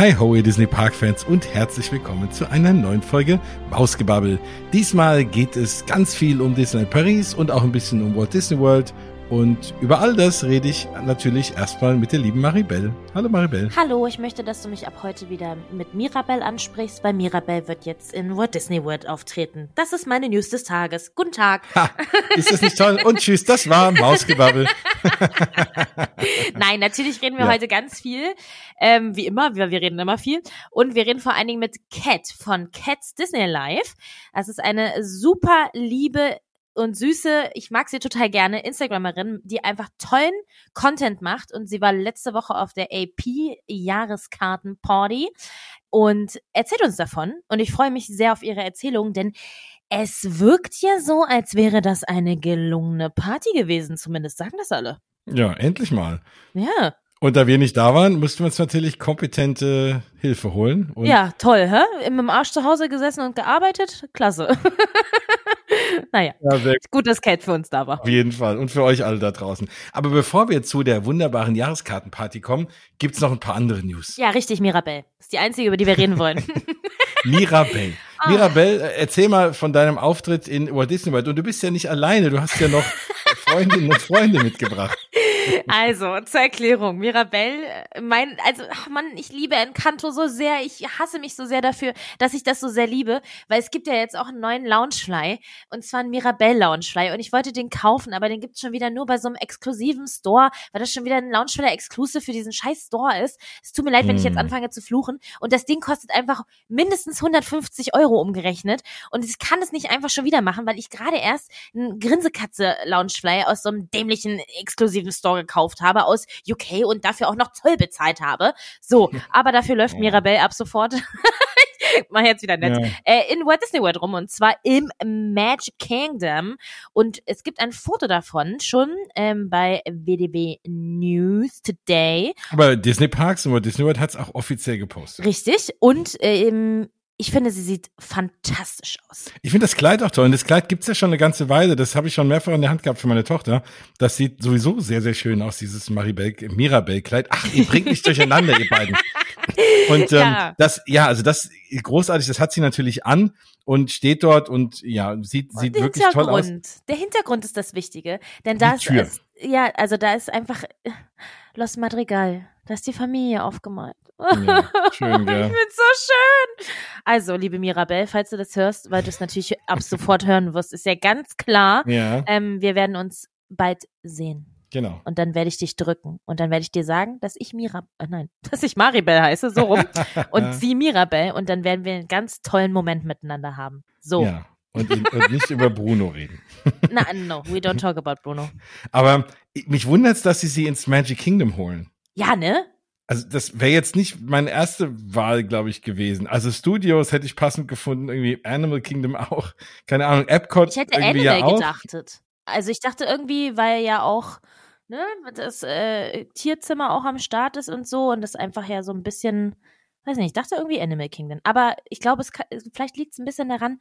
Hi ho, ihr Disney Park Fans und herzlich willkommen zu einer neuen Folge Mausgebabbel. Diesmal geht es ganz viel um Disneyland Paris und auch ein bisschen um Walt Disney World und über all das rede ich natürlich erstmal mit der lieben Maribel. Hallo Maribel. Hallo, ich möchte, dass du mich ab heute wieder mit Mirabelle ansprichst, weil Mirabelle wird jetzt in Walt Disney World auftreten. Das ist meine News des Tages. Guten Tag. Ha, ist das nicht toll? Und tschüss, das war Mausgebabbel. Nein, natürlich reden wir ja. heute ganz viel. Ähm, wie immer, wir, wir reden immer viel. Und wir reden vor allen Dingen mit Cat von Cats Disney Live. Das ist eine super liebe und süße, ich mag sie total gerne, Instagramerin, die einfach tollen Content macht. Und sie war letzte Woche auf der AP Jahreskarten-Party und erzählt uns davon. Und ich freue mich sehr auf ihre Erzählung, denn es wirkt ja so, als wäre das eine gelungene Party gewesen. Zumindest sagen das alle. Ja, endlich mal. Ja. Und da wir nicht da waren, mussten wir uns natürlich kompetente Hilfe holen. ja, toll, hä? Im Arsch zu Hause gesessen und gearbeitet? Klasse. naja, ja, gut, dass Kate für uns da war. Auf jeden Fall und für euch alle da draußen. Aber bevor wir zu der wunderbaren Jahreskartenparty kommen, gibt's noch ein paar andere News. Ja, richtig, Mirabelle. Das ist die einzige, über die wir reden wollen. Mirabelle. Ah. Mirabelle, äh, erzähl mal von deinem Auftritt in Walt Disney World. Und du bist ja nicht alleine, du hast ja noch Freundinnen und Freunde mitgebracht. Also, zur Erklärung. Mirabelle, mein, also, ach Mann, ich liebe Encanto so sehr. Ich hasse mich so sehr dafür, dass ich das so sehr liebe, weil es gibt ja jetzt auch einen neuen Loungefly und zwar einen Mirabelle Loungefly und ich wollte den kaufen, aber den gibt's schon wieder nur bei so einem exklusiven Store, weil das schon wieder ein Loungefly Exclusive für diesen scheiß Store ist. Es tut mir leid, wenn ich jetzt hm. anfange zu fluchen und das Ding kostet einfach mindestens 150 Euro umgerechnet und ich kann es nicht einfach schon wieder machen, weil ich gerade erst einen Grinsekatze Loungefly aus so einem dämlichen exklusiven Store gekauft habe aus UK und dafür auch noch Zoll bezahlt habe. So, aber dafür läuft Mirabelle ab sofort. mach jetzt wieder nett. Ja. Äh, in Walt Disney World rum und zwar im Magic Kingdom. Und es gibt ein Foto davon schon ähm, bei WDB News Today. Aber Disney Parks und Walt Disney World hat es auch offiziell gepostet. Richtig. Und ähm, ich finde, sie sieht fantastisch aus. Ich finde das Kleid auch toll. Und das Kleid gibt's ja schon eine ganze Weile. Das habe ich schon mehrfach in der Hand gehabt für meine Tochter. Das sieht sowieso sehr, sehr schön aus, dieses Mirabelle-Kleid. Ach, ihr bringt mich durcheinander, ihr beiden. Und ähm, ja. das, ja, also das großartig, das hat sie natürlich an und steht dort und ja, sieht, sieht wirklich toll aus. Der Hintergrund ist das Wichtige. Denn da ist, ja, also da ist einfach Los Madrigal. Da ist die Familie aufgemalt. Ja, schön, ja. ich find's so schön. Also, liebe Mirabelle, falls du das hörst, weil du es natürlich ab sofort hören wirst, ist ja ganz klar. Ja. Ähm, wir werden uns bald sehen. Genau. Und dann werde ich dich drücken. Und dann werde ich dir sagen, dass ich Mira, äh, nein, dass ich Maribel heiße, so rum. und sie Mirabelle. Und dann werden wir einen ganz tollen Moment miteinander haben. So. Ja. Und, und nicht über Bruno reden. Na, no, we don't talk about Bruno. Aber mich wundert es, dass sie sie ins Magic Kingdom holen. Ja, ne? Also das wäre jetzt nicht meine erste Wahl, glaube ich, gewesen. Also Studios hätte ich passend gefunden, irgendwie Animal Kingdom auch. Keine Ahnung, Epcot Ich hätte irgendwie Animal ja auch. gedachtet. Also ich dachte irgendwie, weil ja auch ne, das äh, Tierzimmer auch am Start ist und so und das einfach ja so ein bisschen, weiß nicht, ich dachte irgendwie Animal Kingdom. Aber ich glaube, es kann, vielleicht liegt es ein bisschen daran,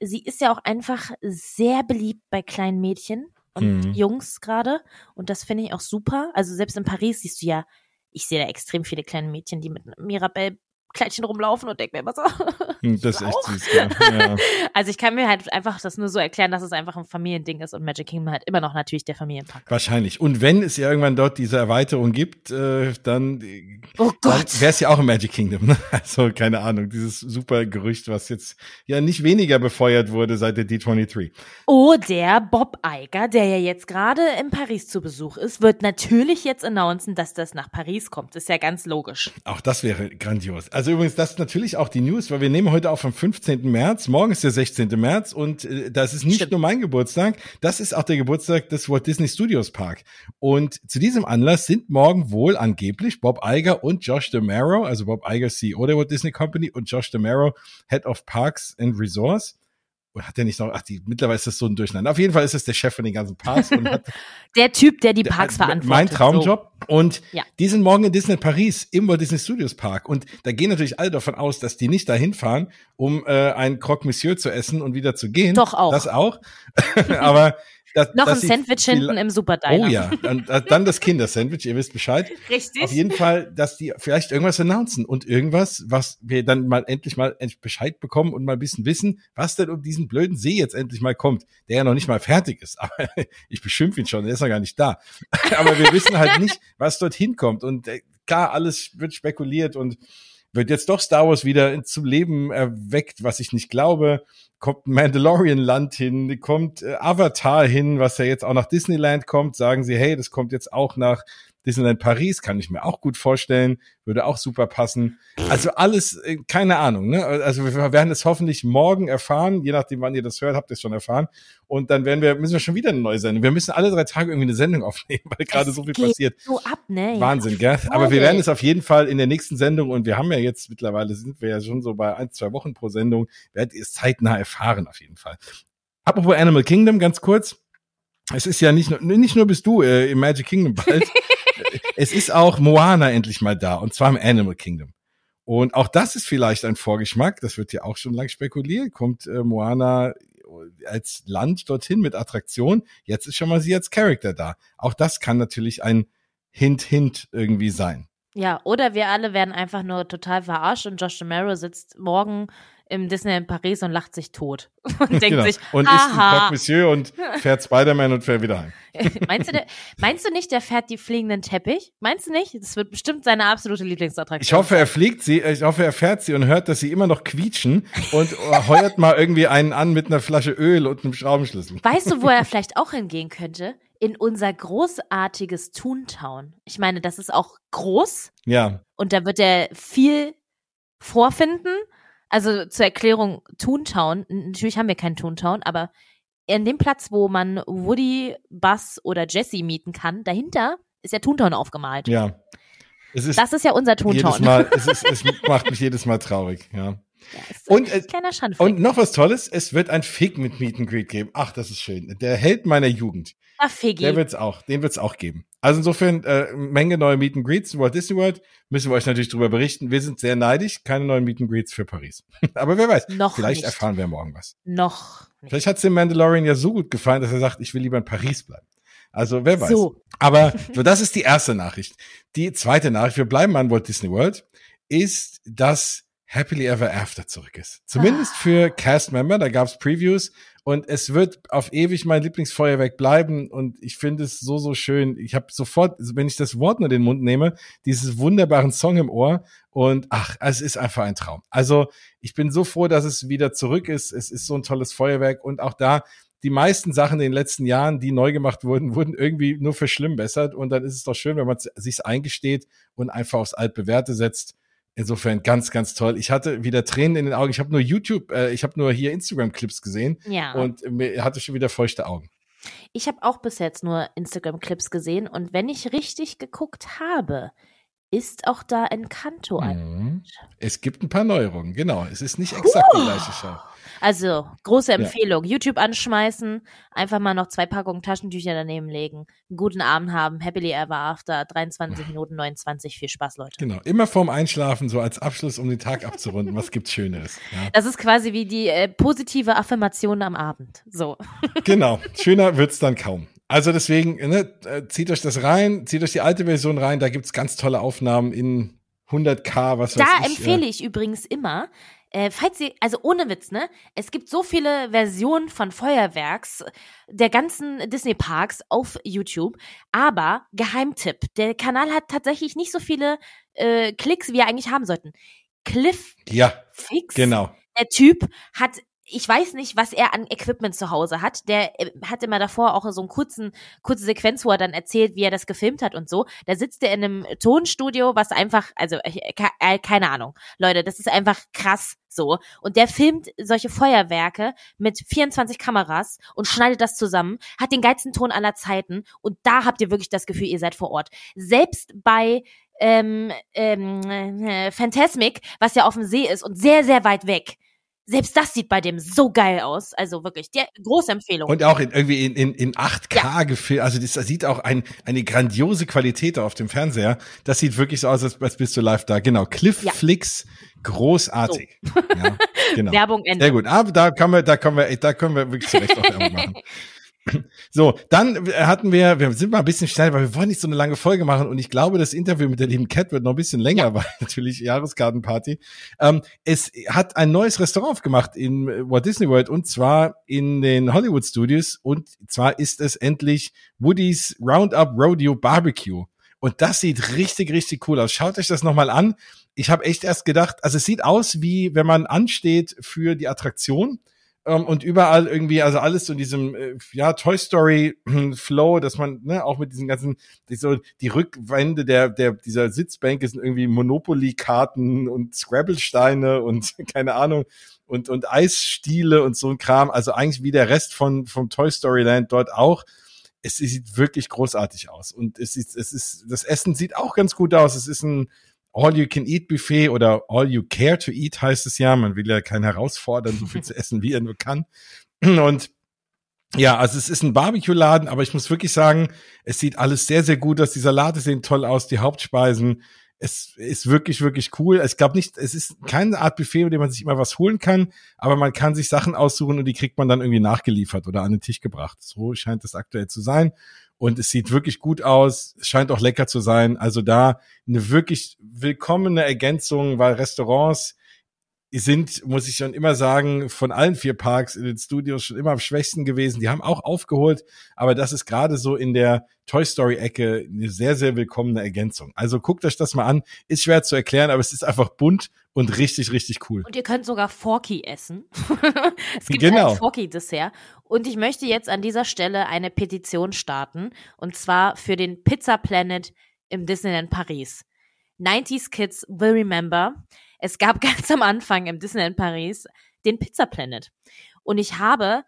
sie ist ja auch einfach sehr beliebt bei kleinen Mädchen und mhm. Jungs gerade. Und das finde ich auch super. Also selbst in Paris siehst du ja ich sehe da extrem viele kleine Mädchen, die mit Mirabelle Kleidchen rumlaufen und denke mir immer so. Hm, das ist echt süß, ja. ja. Also ich kann mir halt einfach das nur so erklären, dass es einfach ein Familiending ist und Magic Kingdom halt immer noch natürlich der Familienpark. Wahrscheinlich. Und wenn es ja irgendwann dort diese Erweiterung gibt, äh, dann, oh dann wäre es ja auch im Magic Kingdom. Ne? Also keine Ahnung, dieses super Gerücht, was jetzt ja nicht weniger befeuert wurde seit der D23. Oh, der Bob Iger, der ja jetzt gerade in Paris zu Besuch ist, wird natürlich jetzt announcen, dass das nach Paris kommt. Ist ja ganz logisch. Auch das wäre grandios. Also übrigens, das ist natürlich auch die News, weil wir nehmen heute auf am 15. März. Morgen ist der 16. März und äh, das ist nicht Stimmt. nur mein Geburtstag, das ist auch der Geburtstag des Walt Disney Studios Park. Und zu diesem Anlass sind morgen wohl angeblich Bob Iger und Josh DeMaro, also Bob Iger CEO der Walt Disney Company und Josh DeMaro Head of Parks and Resorts, oder hat der nicht noch, ach, die, mittlerweile ist das so ein Durcheinander. Auf jeden Fall ist es der Chef von den ganzen Parks hat, der Typ, der die Parks der, verantwortet. Mein Traumjob. So. Und ja. die sind morgen in Disney Paris im Walt Disney Studios Park. Und da gehen natürlich alle davon aus, dass die nicht dahin fahren, um äh, ein Croque Monsieur zu essen und wieder zu gehen. Doch auch. Das auch. Aber dass, Noch dass ein Sandwich hinten im Superdiner. Oh ja, dann, dann das Kindersandwich, ihr wisst Bescheid. Richtig. Auf jeden Fall, dass die vielleicht irgendwas announcen und irgendwas, was wir dann mal endlich mal Bescheid bekommen und mal ein bisschen wissen, was denn um diesen blöden See jetzt endlich mal kommt, der ja noch nicht mal fertig ist. Aber ich beschimpfe ihn schon, der ist ja gar nicht da. Aber wir wissen halt nicht, was dorthin kommt. Und äh, klar, alles wird spekuliert und wird jetzt doch Star Wars wieder zum Leben erweckt, was ich nicht glaube. Kommt Mandalorian Land hin, kommt äh, Avatar hin, was ja jetzt auch nach Disneyland kommt. Sagen sie, hey, das kommt jetzt auch nach Disneyland Paris, kann ich mir auch gut vorstellen, würde auch super passen. Also alles, äh, keine Ahnung, ne? Also wir werden es hoffentlich morgen erfahren, je nachdem, wann ihr das hört, habt ihr es schon erfahren. Und dann werden wir, müssen wir schon wieder eine neue Sendung. Wir müssen alle drei Tage irgendwie eine Sendung aufnehmen, weil gerade so viel passiert. So ab, ne? Wahnsinn, gell? Aber wir werden es auf jeden Fall in der nächsten Sendung und wir haben ja jetzt mittlerweile sind wir ja schon so bei ein, zwei Wochen pro Sendung, werdet ihr es zeitnah erfahren auf jeden Fall. Apropos Animal Kingdom, ganz kurz. Es ist ja nicht nur, nicht nur bist du äh, im Magic Kingdom bald. es ist auch Moana endlich mal da und zwar im Animal Kingdom. Und auch das ist vielleicht ein Vorgeschmack, das wird ja auch schon lang spekuliert, kommt äh, Moana als Land dorthin mit Attraktion. Jetzt ist schon mal sie als Charakter da. Auch das kann natürlich ein Hint, Hint irgendwie sein. Ja, oder wir alle werden einfach nur total verarscht und Josh Romero sitzt morgen im Disney in Paris und lacht sich tot und denkt genau. sich, und ist ein Croque Monsieur und fährt Spider-Man und fährt wieder heim. meinst, du, der, meinst du nicht, der fährt die fliegenden Teppich? Meinst du nicht? Das wird bestimmt seine absolute Lieblingsattraktion. Ich hoffe, er fliegt sie, ich hoffe, er fährt sie und hört, dass sie immer noch quietschen und heuert mal irgendwie einen an mit einer Flasche Öl und einem Schraubenschlüssel. Weißt du, wo er vielleicht auch hingehen könnte? In unser großartiges Toontown. Ich meine, das ist auch groß. Ja. Und da wird er viel vorfinden also zur Erklärung, Toontown, natürlich haben wir keinen Toontown, aber in dem Platz, wo man Woody, Buzz oder Jesse mieten kann, dahinter ist der Toontown aufgemalt. Ja. Ist das ist ja unser Toontown. Jedes Mal, es, ist, es macht mich jedes Mal traurig, ja. Ja, und, äh, und noch was Tolles, es wird ein Fig mit Meet and Greet geben. Ach, das ist schön. Der Held meiner Jugend. Ach, Figgy. Der wird's auch, den wird's auch geben. Also insofern, äh, Menge neue Meet and Greets in Walt Disney World. Müssen wir euch natürlich drüber berichten. Wir sind sehr neidisch. Keine neuen Meet and Greets für Paris. Aber wer weiß. Noch Vielleicht nicht. erfahren wir morgen was. Noch. Nicht. Vielleicht hat's dem Mandalorian ja so gut gefallen, dass er sagt, ich will lieber in Paris bleiben. Also wer weiß. So. Aber das ist die erste Nachricht. Die zweite Nachricht, wir bleiben an Walt Disney World, ist, dass Happily Ever After zurück ist. Zumindest für Cast-Member, da gab's Previews und es wird auf ewig mein Lieblingsfeuerwerk bleiben und ich finde es so, so schön. Ich habe sofort, wenn ich das Wort nur den Mund nehme, dieses wunderbaren Song im Ohr und ach, es ist einfach ein Traum. Also ich bin so froh, dass es wieder zurück ist. Es ist so ein tolles Feuerwerk und auch da die meisten Sachen in den letzten Jahren, die neu gemacht wurden, wurden irgendwie nur verschlimmbessert und dann ist es doch schön, wenn man sich's eingesteht und einfach aufs Altbewährte setzt. Insofern ganz, ganz toll. Ich hatte wieder Tränen in den Augen. Ich habe nur YouTube, äh, ich habe nur hier Instagram-Clips gesehen ja. und mir hatte schon wieder feuchte Augen. Ich habe auch bis jetzt nur Instagram-Clips gesehen und wenn ich richtig geguckt habe, ist auch da Encanto mhm. ein. Es gibt ein paar Neuerungen, genau. Es ist nicht exakt uh. die gleiche Show. Also, große Empfehlung. Ja. YouTube anschmeißen, einfach mal noch zwei Packungen Taschentücher daneben legen, einen guten Abend haben, happily ever after, 23 Minuten 29, viel Spaß, Leute. Genau, immer vorm Einschlafen, so als Abschluss, um den Tag abzurunden, was gibt's Schönes. Ja. Das ist quasi wie die äh, positive Affirmation am Abend, so. Genau, schöner wird's dann kaum. Also deswegen, ne, äh, zieht euch das rein, zieht euch die alte Version rein, da gibt's ganz tolle Aufnahmen in 100k, was da weiß ich. Da empfehle ich übrigens immer, äh, falls ihr, also ohne Witz, ne? Es gibt so viele Versionen von Feuerwerks der ganzen Disney-Parks auf YouTube, aber Geheimtipp, der Kanal hat tatsächlich nicht so viele äh, Klicks, wie er eigentlich haben sollten. Cliff ja, Fix, genau. der Typ hat ich weiß nicht, was er an Equipment zu Hause hat. Der äh, hat immer davor auch so einen kurzen, kurze Sequenz, wo er dann erzählt, wie er das gefilmt hat und so. Da sitzt er in einem Tonstudio, was einfach, also äh, keine Ahnung, Leute, das ist einfach krass so. Und der filmt solche Feuerwerke mit 24 Kameras und schneidet das zusammen, hat den geilsten Ton aller Zeiten und da habt ihr wirklich das Gefühl, ihr seid vor Ort. Selbst bei ähm, ähm, äh, Phantasmic, was ja auf dem See ist und sehr, sehr weit weg selbst das sieht bei dem so geil aus. Also wirklich, der, große Empfehlung. Und auch in, irgendwie in, in, in 8K ja. gefilmt. Also das, das sieht auch ein, eine grandiose Qualität auf dem Fernseher. Das sieht wirklich so aus, als, als bist du live da. Genau, Cliff ja. Flix, großartig. So. Ja, genau. Werbung Ende. Sehr gut. Aber da können wir, da können wir, da können wir wirklich zurecht auch Werbung machen. So, dann hatten wir, wir sind mal ein bisschen schnell, weil wir wollen nicht so eine lange Folge machen und ich glaube, das Interview mit der lieben Cat wird noch ein bisschen länger, ja. weil natürlich Jahreskartenparty. Ähm, es hat ein neues Restaurant aufgemacht in Walt Disney World und zwar in den Hollywood Studios und zwar ist es endlich Woody's Roundup Rodeo Barbecue. Und das sieht richtig, richtig cool aus. Schaut euch das nochmal an. Ich habe echt erst gedacht, also es sieht aus wie, wenn man ansteht für die Attraktion ähm, und überall irgendwie, also alles so in diesem, äh, ja, Toy Story Flow, dass man, ne, auch mit diesen ganzen, die, so, die Rückwände der, der, dieser Sitzbänke sind irgendwie Monopoly-Karten und Scrabble-Steine und keine Ahnung und, und Eisstiele und so ein Kram. Also eigentlich wie der Rest von, vom Toy Story Land dort auch. Es, es sieht wirklich großartig aus. Und es ist, es ist, das Essen sieht auch ganz gut aus. Es ist ein, All-You-Can-Eat-Buffet oder All-You-Care-to-Eat heißt es ja. Man will ja keinen herausfordern, so viel zu essen, wie er nur kann. Und ja, also es ist ein Barbecue-Laden, aber ich muss wirklich sagen, es sieht alles sehr, sehr gut aus. Die Salate sehen toll aus, die Hauptspeisen. Es ist wirklich, wirklich cool. Ich glaube nicht, es ist keine Art Buffet, mit dem man sich immer was holen kann, aber man kann sich Sachen aussuchen und die kriegt man dann irgendwie nachgeliefert oder an den Tisch gebracht. So scheint es aktuell zu sein und es sieht wirklich gut aus, es scheint auch lecker zu sein. Also da eine wirklich willkommene Ergänzung, weil Restaurants sind, muss ich schon immer sagen, von allen vier Parks in den Studios schon immer am schwächsten gewesen. Die haben auch aufgeholt, aber das ist gerade so in der Toy Story Ecke eine sehr, sehr willkommene Ergänzung. Also guckt euch das mal an. Ist schwer zu erklären, aber es ist einfach bunt und richtig, richtig cool. Und ihr könnt sogar Forky essen. es gibt genau. ein Forky-Dessert. Und ich möchte jetzt an dieser Stelle eine Petition starten. Und zwar für den Pizza Planet im Disneyland Paris. 90s Kids will remember. Es gab ganz am Anfang im Disneyland Paris den Pizza Planet. Und ich habe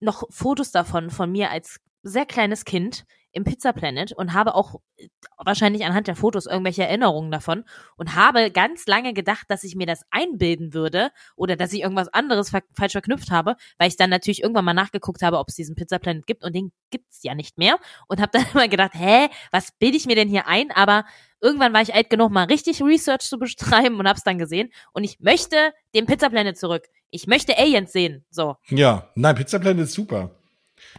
noch Fotos davon von mir als sehr kleines Kind im Pizza Planet und habe auch äh, wahrscheinlich anhand der Fotos irgendwelche Erinnerungen davon und habe ganz lange gedacht, dass ich mir das einbilden würde oder dass ich irgendwas anderes ver falsch verknüpft habe, weil ich dann natürlich irgendwann mal nachgeguckt habe, ob es diesen Pizza Planet gibt und den gibt's ja nicht mehr und habe dann immer gedacht, hä, was bilde ich mir denn hier ein? Aber irgendwann war ich alt genug, mal richtig Research zu betreiben und hab's dann gesehen und ich möchte den Pizza Planet zurück. Ich möchte Aliens sehen. So. Ja, nein, Pizza Planet ist super.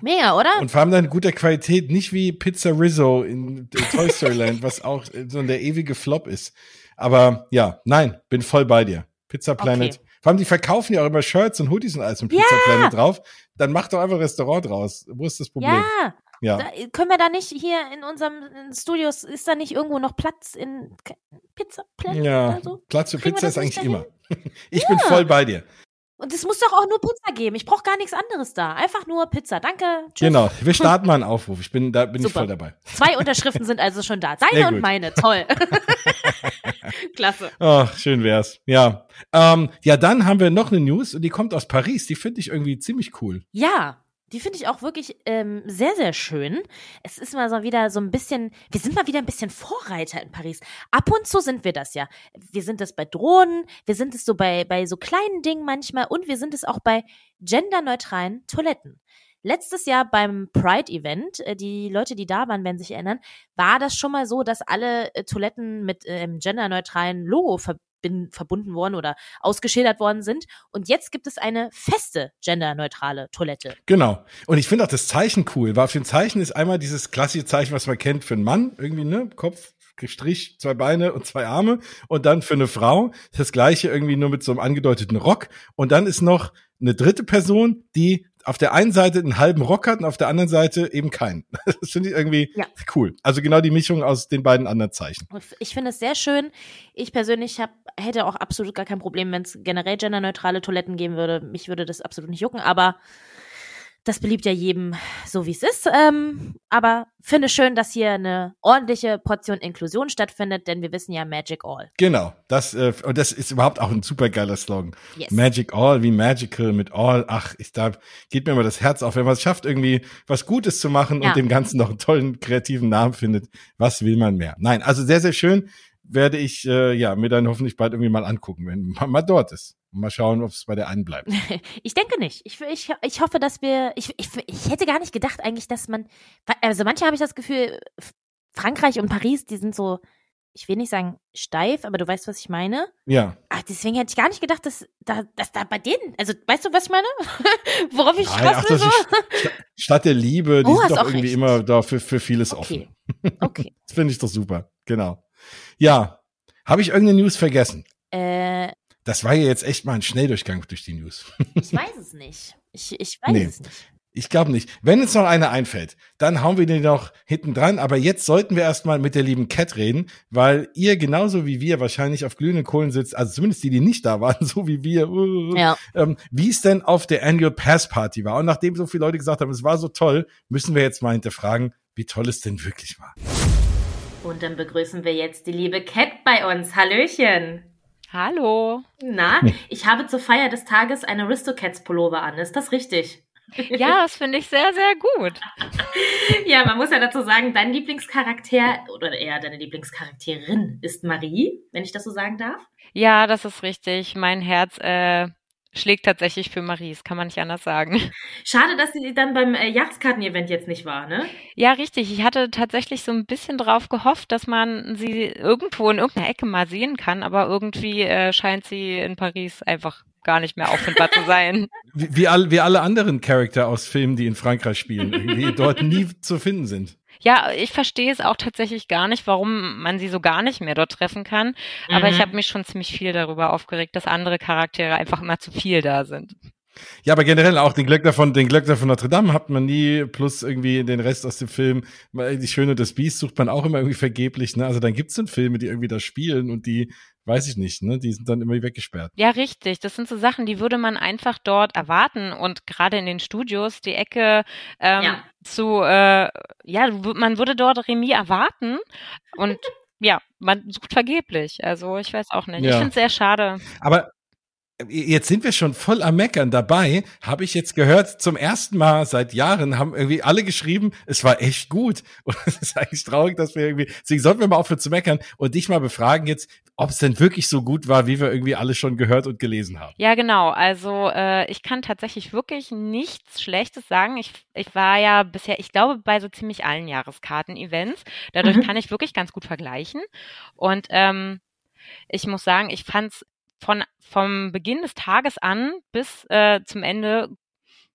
Mega, oder? Und vor allem dann guter Qualität, nicht wie Pizza Rizzo in Toy Story Land, was auch so der ewige Flop ist. Aber ja, nein, bin voll bei dir. Pizza Planet. Okay. Vor allem, die verkaufen ja auch immer Shirts und Hoodies und alles mit Pizza ja. Planet drauf. Dann mach doch einfach ein Restaurant draus. Wo ist das Problem? Ja. Ja. Da, können wir da nicht hier in unserem Studios, ist da nicht irgendwo noch Platz in Pizza Planet? Ja, so? Platz für Kriegen Pizza ist eigentlich immer. ich ja. bin voll bei dir. Und es muss doch auch nur Pizza geben. Ich brauche gar nichts anderes da. Einfach nur Pizza. Danke. Tschüss. Genau. Wir starten mal einen Aufruf. Ich bin, da bin Super. ich voll dabei. Zwei Unterschriften sind also schon da. Deine und meine. Toll. Klasse. Ach, schön wär's. Ja. Ähm, ja, dann haben wir noch eine News und die kommt aus Paris. Die finde ich irgendwie ziemlich cool. Ja. Die finde ich auch wirklich ähm, sehr, sehr schön. Es ist mal so wieder so ein bisschen, wir sind mal wieder ein bisschen Vorreiter in Paris. Ab und zu sind wir das ja. Wir sind das bei Drohnen, wir sind es so bei, bei so kleinen Dingen manchmal und wir sind es auch bei genderneutralen Toiletten. Letztes Jahr beim Pride-Event, äh, die Leute, die da waren, werden sich erinnern, war das schon mal so, dass alle äh, Toiletten mit ähm, genderneutralen Logo ver verbunden worden oder ausgeschildert worden sind. Und jetzt gibt es eine feste genderneutrale Toilette. Genau. Und ich finde auch das Zeichen cool, weil auf dem Zeichen ist einmal dieses klassische Zeichen, was man kennt für einen Mann, irgendwie, ne? Kopf, Strich, zwei Beine und zwei Arme. Und dann für eine Frau das gleiche irgendwie nur mit so einem angedeuteten Rock. Und dann ist noch eine dritte Person, die auf der einen Seite einen halben Rock hat und auf der anderen Seite eben keinen. Das finde ich irgendwie ja. cool. Also genau die Mischung aus den beiden anderen Zeichen. Ich finde es sehr schön. Ich persönlich hab, hätte auch absolut gar kein Problem, wenn es generell genderneutrale Toiletten geben würde. Mich würde das absolut nicht jucken, aber das beliebt ja jedem so, wie es ist. Ähm, aber finde schön, dass hier eine ordentliche Portion Inklusion stattfindet, denn wir wissen ja Magic All. Genau, das, äh, und das ist überhaupt auch ein super geiler Slogan. Yes. Magic All, wie Magical mit All. Ach, ich da geht mir immer das Herz auf, wenn man es schafft, irgendwie was Gutes zu machen ja. und dem Ganzen noch einen tollen kreativen Namen findet. Was will man mehr? Nein, also sehr, sehr schön werde ich äh, ja mir dann hoffentlich bald irgendwie mal angucken, wenn man mal dort ist. Mal schauen, ob es bei der einen bleibt. ich denke nicht. Ich, ich, ich hoffe, dass wir. Ich, ich, ich hätte gar nicht gedacht, eigentlich, dass man. Also manche habe ich das Gefühl, Frankreich und Paris, die sind so ich will nicht sagen steif, aber du weißt, was ich meine. Ja. Ach, deswegen hätte ich gar nicht gedacht, dass da, dass da bei denen, also weißt du, was ich meine? Worauf ich Nein, so? Statt der Liebe, die oh, sind doch irgendwie recht. immer da für, für vieles okay. offen. Okay. das finde ich doch super. Genau. Ja. Habe ich irgendeine News vergessen? Äh. Das war ja jetzt echt mal ein Schnelldurchgang durch die News. ich weiß es nicht. Ich, ich weiß nee. es nicht. Ich glaube nicht. Wenn uns noch eine einfällt, dann hauen wir den noch hinten dran. Aber jetzt sollten wir erstmal mit der lieben Cat reden, weil ihr genauso wie wir wahrscheinlich auf glühenden Kohlen sitzt, also zumindest die, die nicht da waren, so wie wir, uh, ja. ähm, wie es denn auf der Annual Pass Party war. Und nachdem so viele Leute gesagt haben, es war so toll, müssen wir jetzt mal hinterfragen, wie toll es denn wirklich war. Und dann begrüßen wir jetzt die liebe Cat bei uns. Hallöchen. Hallo. Na, ich habe zur Feier des Tages eine Aristocats Pullover an. Ist das richtig? Ja, das finde ich sehr, sehr gut. ja, man muss ja dazu sagen, dein Lieblingscharakter oder eher deine Lieblingscharakterin ist Marie, wenn ich das so sagen darf. Ja, das ist richtig. Mein Herz äh, schlägt tatsächlich für Maries, kann man nicht anders sagen. Schade, dass sie dann beim äh, Jahreskarten-Event jetzt nicht war, ne? Ja, richtig. Ich hatte tatsächlich so ein bisschen drauf gehofft, dass man sie irgendwo in irgendeiner Ecke mal sehen kann, aber irgendwie äh, scheint sie in Paris einfach gar nicht mehr auffindbar zu sein. Wie, wie, all, wie alle anderen Charakter aus Filmen, die in Frankreich spielen, irgendwie dort nie zu finden sind. Ja, ich verstehe es auch tatsächlich gar nicht, warum man sie so gar nicht mehr dort treffen kann. Aber mhm. ich habe mich schon ziemlich viel darüber aufgeregt, dass andere Charaktere einfach immer zu viel da sind. Ja, aber generell auch den Glöckner von, den Glöckner von Notre Dame hat man nie, plus irgendwie den Rest aus dem Film. Die Schöne das Biest sucht man auch immer irgendwie vergeblich, ne? Also dann gibt's dann Filme, die irgendwie da spielen und die weiß ich nicht, ne? Die sind dann immer weggesperrt. Ja, richtig. Das sind so Sachen, die würde man einfach dort erwarten. Und gerade in den Studios, die Ecke ähm, ja. zu, äh, ja, man würde dort Remis erwarten. Und ja, man sucht vergeblich. Also ich weiß auch nicht. Ja. Ich finde es sehr schade. Aber Jetzt sind wir schon voll am Meckern dabei. Habe ich jetzt gehört, zum ersten Mal seit Jahren haben irgendwie alle geschrieben, es war echt gut. Und es ist eigentlich traurig, dass wir irgendwie, deswegen sollten wir mal aufhören zu meckern und dich mal befragen jetzt, ob es denn wirklich so gut war, wie wir irgendwie alle schon gehört und gelesen haben. Ja, genau. Also äh, ich kann tatsächlich wirklich nichts Schlechtes sagen. Ich, ich war ja bisher, ich glaube, bei so ziemlich allen Jahreskarten-Events. Dadurch mhm. kann ich wirklich ganz gut vergleichen. Und ähm, ich muss sagen, ich fand's von vom Beginn des Tages an bis äh, zum Ende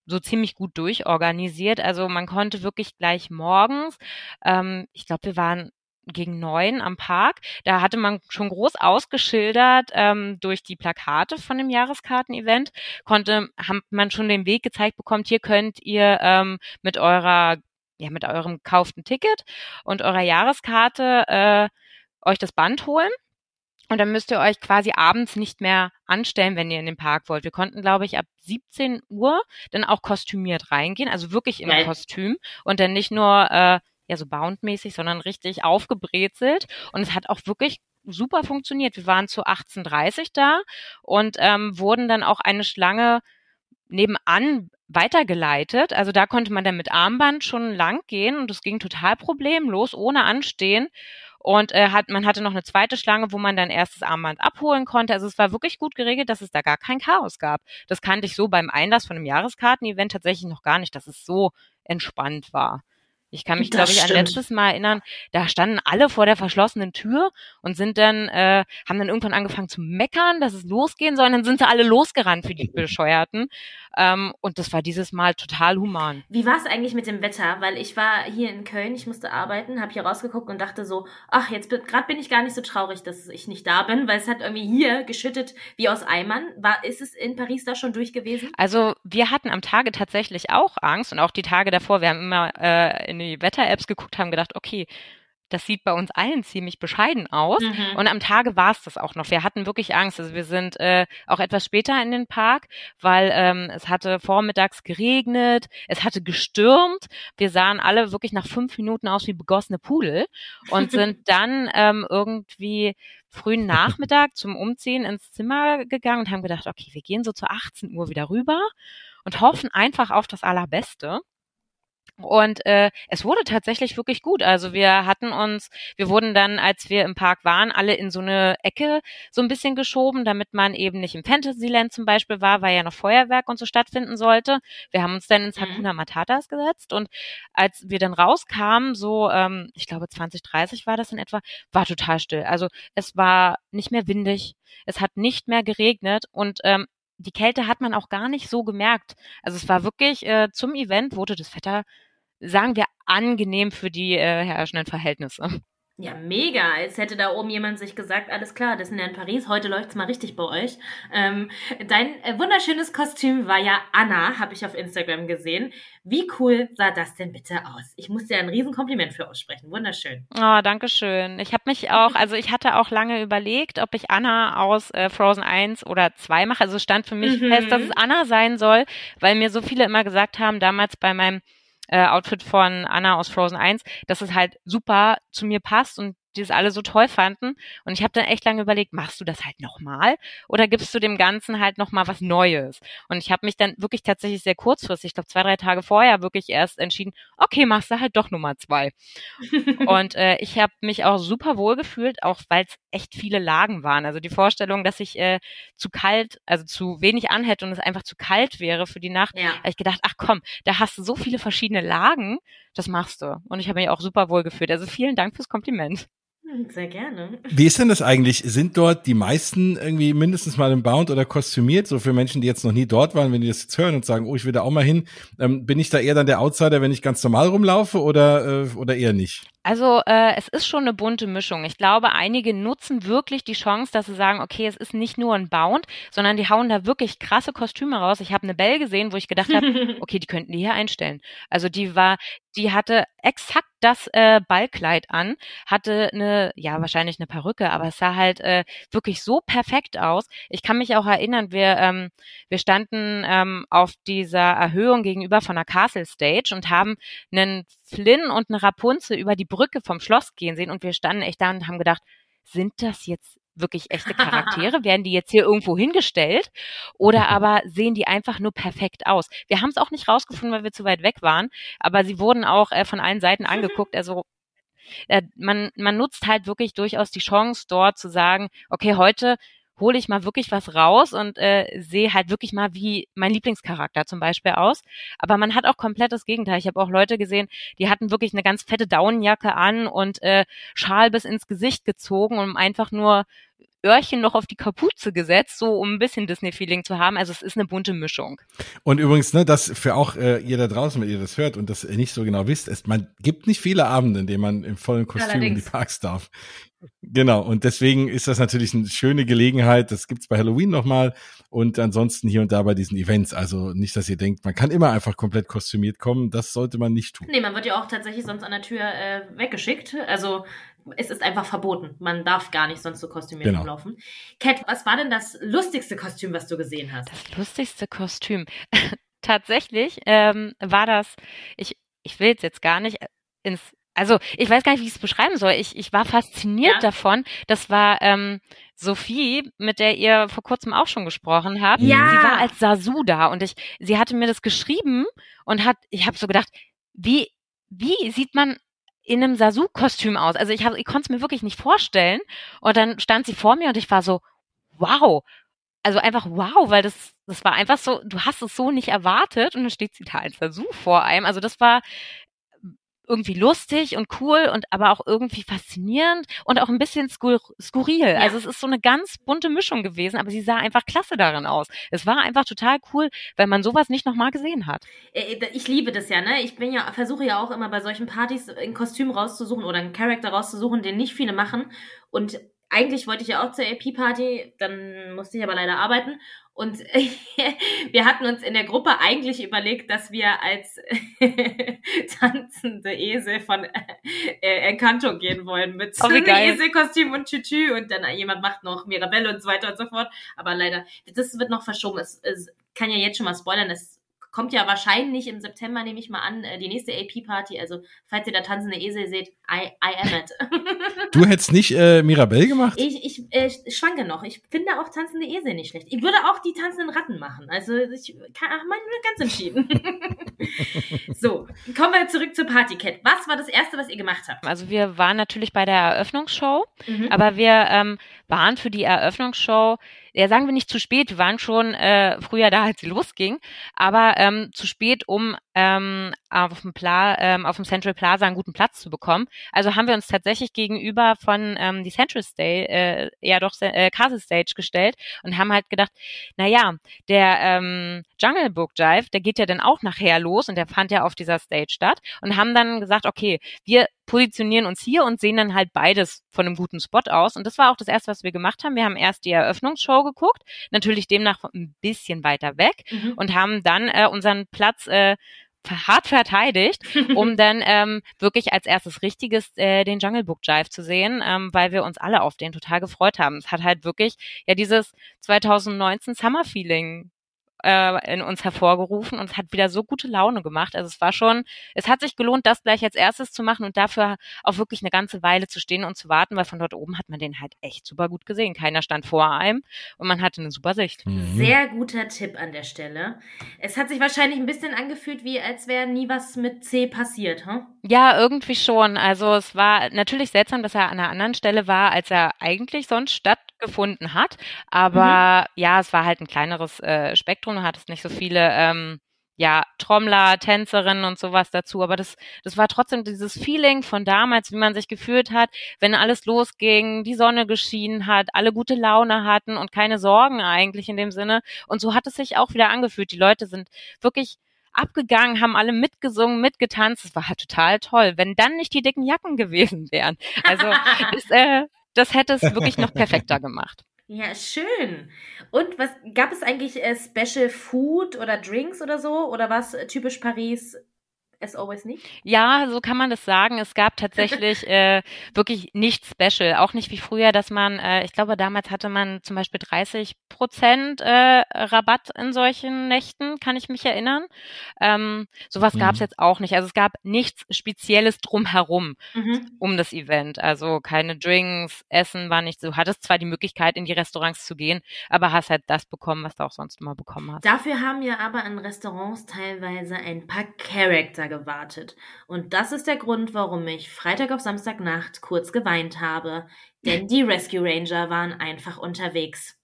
so ziemlich gut durchorganisiert. Also man konnte wirklich gleich morgens, ähm, ich glaube, wir waren gegen neun am Park. Da hatte man schon groß ausgeschildert ähm, durch die Plakate von dem Jahreskarten-Event, konnte, hat man schon den Weg gezeigt bekommt, hier könnt ihr ähm, mit eurer, ja, mit eurem kauften Ticket und eurer Jahreskarte äh, euch das Band holen. Und dann müsst ihr euch quasi abends nicht mehr anstellen, wenn ihr in den Park wollt. Wir konnten, glaube ich, ab 17 Uhr dann auch kostümiert reingehen, also wirklich im Nein. Kostüm und dann nicht nur äh, ja so boundmäßig, sondern richtig aufgebrezelt. Und es hat auch wirklich super funktioniert. Wir waren zu 18.30 da und ähm, wurden dann auch eine Schlange nebenan weitergeleitet. Also da konnte man dann mit Armband schon lang gehen und es ging total problemlos, ohne Anstehen. Und äh, hat, man hatte noch eine zweite Schlange, wo man dann erst das Armband abholen konnte. Also es war wirklich gut geregelt, dass es da gar kein Chaos gab. Das kannte ich so beim Einlass von einem Jahreskarten-Event tatsächlich noch gar nicht, dass es so entspannt war. Ich kann mich, glaube ich, an letztes Mal erinnern, da standen alle vor der verschlossenen Tür und sind dann, äh, haben dann irgendwann angefangen zu meckern, dass es losgehen soll, und dann sind sie alle losgerannt für die Bescheuerten. Ähm, und das war dieses Mal total human. Wie war es eigentlich mit dem Wetter? Weil ich war hier in Köln, ich musste arbeiten, habe hier rausgeguckt und dachte so, ach, jetzt gerade bin ich gar nicht so traurig, dass ich nicht da bin, weil es hat irgendwie hier geschüttet wie aus Eimern. War, ist es in Paris da schon durch gewesen? Also wir hatten am Tage tatsächlich auch Angst und auch die Tage davor. Wir haben immer äh, in die Wetter-Apps geguckt, haben gedacht, okay, das sieht bei uns allen ziemlich bescheiden aus. Mhm. Und am Tage war es das auch noch. Wir hatten wirklich Angst. Also wir sind äh, auch etwas später in den Park, weil ähm, es hatte vormittags geregnet, es hatte gestürmt. Wir sahen alle wirklich nach fünf Minuten aus wie begossene Pudel und sind dann ähm, irgendwie frühen Nachmittag zum Umziehen ins Zimmer gegangen und haben gedacht, okay, wir gehen so zu 18 Uhr wieder rüber und hoffen einfach auf das Allerbeste. Und äh, es wurde tatsächlich wirklich gut. Also wir hatten uns, wir wurden dann, als wir im Park waren, alle in so eine Ecke so ein bisschen geschoben, damit man eben nicht im Fantasyland zum Beispiel war, weil ja noch Feuerwerk und so stattfinden sollte. Wir haben uns dann ins mhm. Hakuna Matatas gesetzt und als wir dann rauskamen, so, ähm, ich glaube 2030 war das in etwa, war total still. Also es war nicht mehr windig, es hat nicht mehr geregnet und ähm, die Kälte hat man auch gar nicht so gemerkt. Also es war wirklich äh, zum Event wurde das Wetter sagen wir, angenehm für die äh, herrschenden Verhältnisse. Ja, mega. Als hätte da oben jemand sich gesagt, alles klar, das sind ja in Paris, heute läuft's mal richtig bei euch. Ähm, dein äh, wunderschönes Kostüm war ja Anna, habe ich auf Instagram gesehen. Wie cool sah das denn bitte aus? Ich muss dir ein Riesenkompliment für aussprechen. Wunderschön. Oh, danke schön. Ich habe mich auch, also ich hatte auch lange überlegt, ob ich Anna aus äh, Frozen 1 oder 2 mache. Also stand für mich mhm. fest, dass es Anna sein soll, weil mir so viele immer gesagt haben, damals bei meinem äh, Outfit von Anna aus Frozen 1, dass es halt super zu mir passt und die es alle so toll fanden. Und ich habe dann echt lange überlegt, machst du das halt nochmal oder gibst du dem Ganzen halt nochmal was Neues? Und ich habe mich dann wirklich tatsächlich sehr kurzfristig, ich glaube zwei, drei Tage vorher, wirklich erst entschieden, okay, machst du halt doch Nummer zwei. und äh, ich habe mich auch super wohl gefühlt, auch weil es echt viele Lagen waren. Also die Vorstellung, dass ich äh, zu kalt, also zu wenig anhätte und es einfach zu kalt wäre für die Nacht, ja. habe ich gedacht, ach komm, da hast du so viele verschiedene Lagen, das machst du. Und ich habe mich auch super wohl gefühlt. Also vielen Dank fürs Kompliment. Sehr gerne. Wie ist denn das eigentlich? Sind dort die meisten irgendwie mindestens mal im Bound oder kostümiert? So für Menschen, die jetzt noch nie dort waren, wenn die das jetzt hören und sagen, oh, ich will da auch mal hin. Ähm, bin ich da eher dann der Outsider, wenn ich ganz normal rumlaufe oder, äh, oder eher nicht? Also äh, es ist schon eine bunte Mischung. Ich glaube, einige nutzen wirklich die Chance, dass sie sagen, okay, es ist nicht nur ein Bound, sondern die hauen da wirklich krasse Kostüme raus. Ich habe eine Belle gesehen, wo ich gedacht habe, okay, die könnten die hier einstellen. Also die war, die hatte exakt das äh, Ballkleid an, hatte eine, ja wahrscheinlich eine Perücke, aber es sah halt äh, wirklich so perfekt aus. Ich kann mich auch erinnern, wir ähm, wir standen ähm, auf dieser Erhöhung gegenüber von der Castle Stage und haben einen Flynn und eine Rapunzel über die Brücke vom Schloss gehen sehen und wir standen echt da und haben gedacht, sind das jetzt wirklich echte Charaktere? Werden die jetzt hier irgendwo hingestellt? Oder aber sehen die einfach nur perfekt aus? Wir haben es auch nicht rausgefunden, weil wir zu weit weg waren, aber sie wurden auch äh, von allen Seiten angeguckt. Also äh, man, man nutzt halt wirklich durchaus die Chance, dort zu sagen, okay, heute hole ich mal wirklich was raus und äh, sehe halt wirklich mal wie mein Lieblingscharakter zum Beispiel aus. Aber man hat auch komplett das Gegenteil. Ich habe auch Leute gesehen, die hatten wirklich eine ganz fette Daunenjacke an und äh, Schal bis ins Gesicht gezogen, um einfach nur Öhrchen noch auf die Kapuze gesetzt, so um ein bisschen Disney-Feeling zu haben. Also es ist eine bunte Mischung. Und übrigens, ne, das für auch äh, ihr da draußen, wenn ihr das hört und das nicht so genau wisst, ist, man gibt nicht viele Abende, in denen man im vollen Kostüm Allerdings. in die Parks darf. Genau, und deswegen ist das natürlich eine schöne Gelegenheit. Das gibt's bei Halloween nochmal und ansonsten hier und da bei diesen Events. Also nicht, dass ihr denkt, man kann immer einfach komplett kostümiert kommen. Das sollte man nicht tun. Nee, man wird ja auch tatsächlich sonst an der Tür äh, weggeschickt. Also es ist einfach verboten. Man darf gar nicht sonst so kostümiert genau. rumlaufen. Cat, was war denn das lustigste Kostüm, was du gesehen hast? Das lustigste Kostüm. Tatsächlich ähm, war das, ich, ich will jetzt gar nicht ins also ich weiß gar nicht, wie ich es beschreiben soll. Ich, ich war fasziniert ja. davon. Das war ähm, Sophie, mit der ihr vor kurzem auch schon gesprochen habt. Ja. Sie war als Sasu da und ich, sie hatte mir das geschrieben und hat, ich habe so gedacht, wie, wie sieht man in einem Sasu-Kostüm aus? Also ich, hab, ich konnte es mir wirklich nicht vorstellen. Und dann stand sie vor mir und ich war so, wow. Also einfach wow, weil das, das war einfach so, du hast es so nicht erwartet und dann steht sie da als Sasu vor einem. Also das war irgendwie lustig und cool und aber auch irgendwie faszinierend und auch ein bisschen skur skurril. Ja. Also es ist so eine ganz bunte Mischung gewesen, aber sie sah einfach klasse darin aus. Es war einfach total cool, weil man sowas nicht nochmal gesehen hat. Äh, äh, ich liebe das ja, ne? Ich bin ja, versuche ja auch immer bei solchen Partys ein Kostüm rauszusuchen oder einen Charakter rauszusuchen, den nicht viele machen. Und eigentlich wollte ich ja auch zur AP-Party, dann musste ich aber leider arbeiten. Und wir hatten uns in der Gruppe eigentlich überlegt, dass wir als tanzende Esel von äh, Encanto gehen wollen mit oh, Eselkostüm und Tütü und dann jemand macht noch Mirabelle und so weiter und so fort. Aber leider, das wird noch verschoben. Es, es kann ja jetzt schon mal spoilern, es kommt ja wahrscheinlich im September, nehme ich mal an, äh, die nächste AP-Party. Also, falls ihr da tanzende Esel seht, I, I am it. du hättest nicht äh, Mirabelle gemacht? Ich, ich äh, schwanke noch. Ich finde auch tanzende Esel nicht schlecht. Ich würde auch die tanzenden Ratten machen. Also, ich kann ach, mal ganz entschieden. so, kommen wir zurück zur Partycat. Was war das Erste, was ihr gemacht habt? Also, wir waren natürlich bei der Eröffnungsshow, mhm. aber wir ähm, waren für die Eröffnungsshow. Ja, sagen wir nicht zu spät, wir waren schon äh, früher da, als sie losging, aber ähm, zu spät, um ähm, auf, dem Pla ähm, auf dem Central Plaza einen guten Platz zu bekommen. Also haben wir uns tatsächlich gegenüber von ähm, die Central Stage, äh, ja doch äh, Castle Stage gestellt und haben halt gedacht, na ja, der ähm, Jungle Book Jive, der geht ja dann auch nachher los und der fand ja auf dieser Stage statt und haben dann gesagt, okay, wir positionieren uns hier und sehen dann halt beides von einem guten Spot aus. Und das war auch das Erste, was wir gemacht haben. Wir haben erst die Eröffnungsshow geguckt, natürlich demnach ein bisschen weiter weg mhm. und haben dann äh, unseren Platz äh, hart verteidigt, um dann ähm, wirklich als erstes richtiges äh, den Jungle Book Jive zu sehen, ähm, weil wir uns alle auf den total gefreut haben. Es hat halt wirklich ja dieses 2019 Summer Feeling äh, in uns hervorgerufen und es hat wieder so gute Laune gemacht. Also es war schon, es hat sich gelohnt, das gleich als erstes zu machen und dafür auch wirklich eine ganze Weile zu stehen und zu warten, weil von dort oben hat man den halt echt super gut gesehen. Keiner stand vor einem und man hatte eine super Sicht. Mhm. Sehr guter Tipp an der Stelle. Es hat sich wahrscheinlich ein bisschen angefühlt, wie als wäre nie was mit C passiert, hm? Ja, irgendwie schon. Also es war natürlich seltsam, dass er an einer anderen Stelle war, als er eigentlich sonst stattgefunden hat. Aber mhm. ja, es war halt ein kleineres äh, Spektrum, du hattest nicht so viele ähm, ja, Trommler, Tänzerinnen und sowas dazu. Aber das, das war trotzdem dieses Feeling von damals, wie man sich gefühlt hat, wenn alles losging, die Sonne geschienen hat, alle gute Laune hatten und keine Sorgen eigentlich in dem Sinne. Und so hat es sich auch wieder angefühlt. Die Leute sind wirklich abgegangen, haben alle mitgesungen, mitgetanzt. Das war halt total toll. Wenn dann nicht die dicken Jacken gewesen wären. Also das, äh, das hätte es wirklich noch perfekter gemacht. Ja, schön. Und was gab es eigentlich äh, Special Food oder Drinks oder so? Oder was typisch Paris as always nicht? Ja, so kann man das sagen. Es gab tatsächlich äh, wirklich nichts special. Auch nicht wie früher, dass man, äh, ich glaube, damals hatte man zum Beispiel 30 Prozent äh, Rabatt in solchen Nächten, kann ich mich erinnern. Ähm, sowas mhm. gab es jetzt auch nicht. Also es gab nichts Spezielles drumherum mhm. um das Event. Also keine Drinks, Essen war nicht so. Hattest zwar die Möglichkeit, in die Restaurants zu gehen, aber hast halt das bekommen, was du auch sonst immer bekommen hast. Dafür haben ja aber in Restaurants teilweise ein paar Charakter gewartet. Und das ist der Grund, warum ich Freitag auf Samstagnacht kurz geweint habe. Denn die Rescue Ranger waren einfach unterwegs.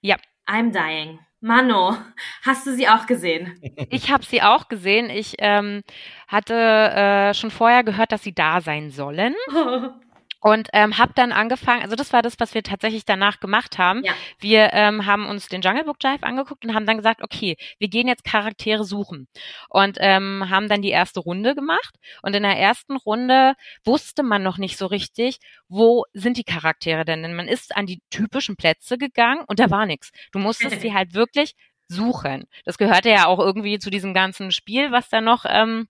Ja. I'm dying. Mano, hast du sie auch gesehen? Ich habe sie auch gesehen. Ich ähm, hatte äh, schon vorher gehört, dass sie da sein sollen. Und ähm, habe dann angefangen, also das war das, was wir tatsächlich danach gemacht haben. Ja. Wir ähm, haben uns den Jungle Book Jive angeguckt und haben dann gesagt, okay, wir gehen jetzt Charaktere suchen. Und ähm, haben dann die erste Runde gemacht. Und in der ersten Runde wusste man noch nicht so richtig, wo sind die Charaktere denn? Denn man ist an die typischen Plätze gegangen und da war nichts. Du musstest sie halt wirklich suchen. Das gehörte ja auch irgendwie zu diesem ganzen Spiel, was da noch ähm,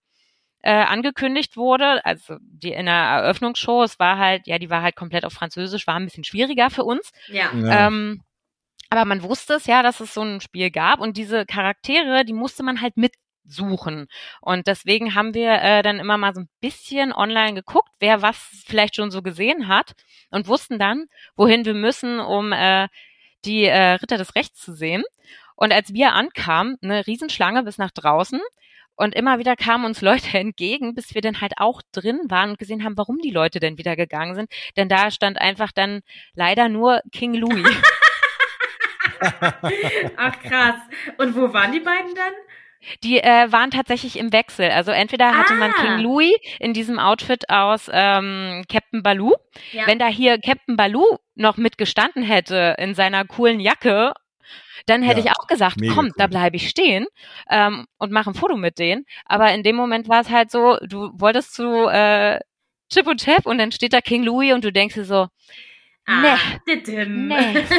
äh, angekündigt wurde. Also die in der Eröffnungsshow, es war halt, ja, die war halt komplett auf Französisch, war ein bisschen schwieriger für uns. Ja. ja. Ähm, aber man wusste es ja, dass es so ein Spiel gab und diese Charaktere, die musste man halt mitsuchen. Und deswegen haben wir äh, dann immer mal so ein bisschen online geguckt, wer was vielleicht schon so gesehen hat und wussten dann, wohin wir müssen, um äh, die äh, Ritter des Rechts zu sehen. Und als wir ankamen, eine Riesenschlange bis nach draußen, und immer wieder kamen uns Leute entgegen, bis wir dann halt auch drin waren und gesehen haben, warum die Leute denn wieder gegangen sind. Denn da stand einfach dann leider nur King Louis. Ach krass. Und wo waren die beiden dann? Die äh, waren tatsächlich im Wechsel. Also entweder hatte ah. man King Louis in diesem Outfit aus ähm, Captain Baloo. Ja. Wenn da hier Captain Baloo noch mitgestanden hätte in seiner coolen Jacke dann hätte ja, ich auch gesagt, komm, cool. da bleibe ich stehen ähm, und mache ein Foto mit denen. Aber in dem Moment war es halt so, du wolltest zu äh, Chip und Chap und dann steht da King Louis und du denkst dir so, Ah, nee. nee.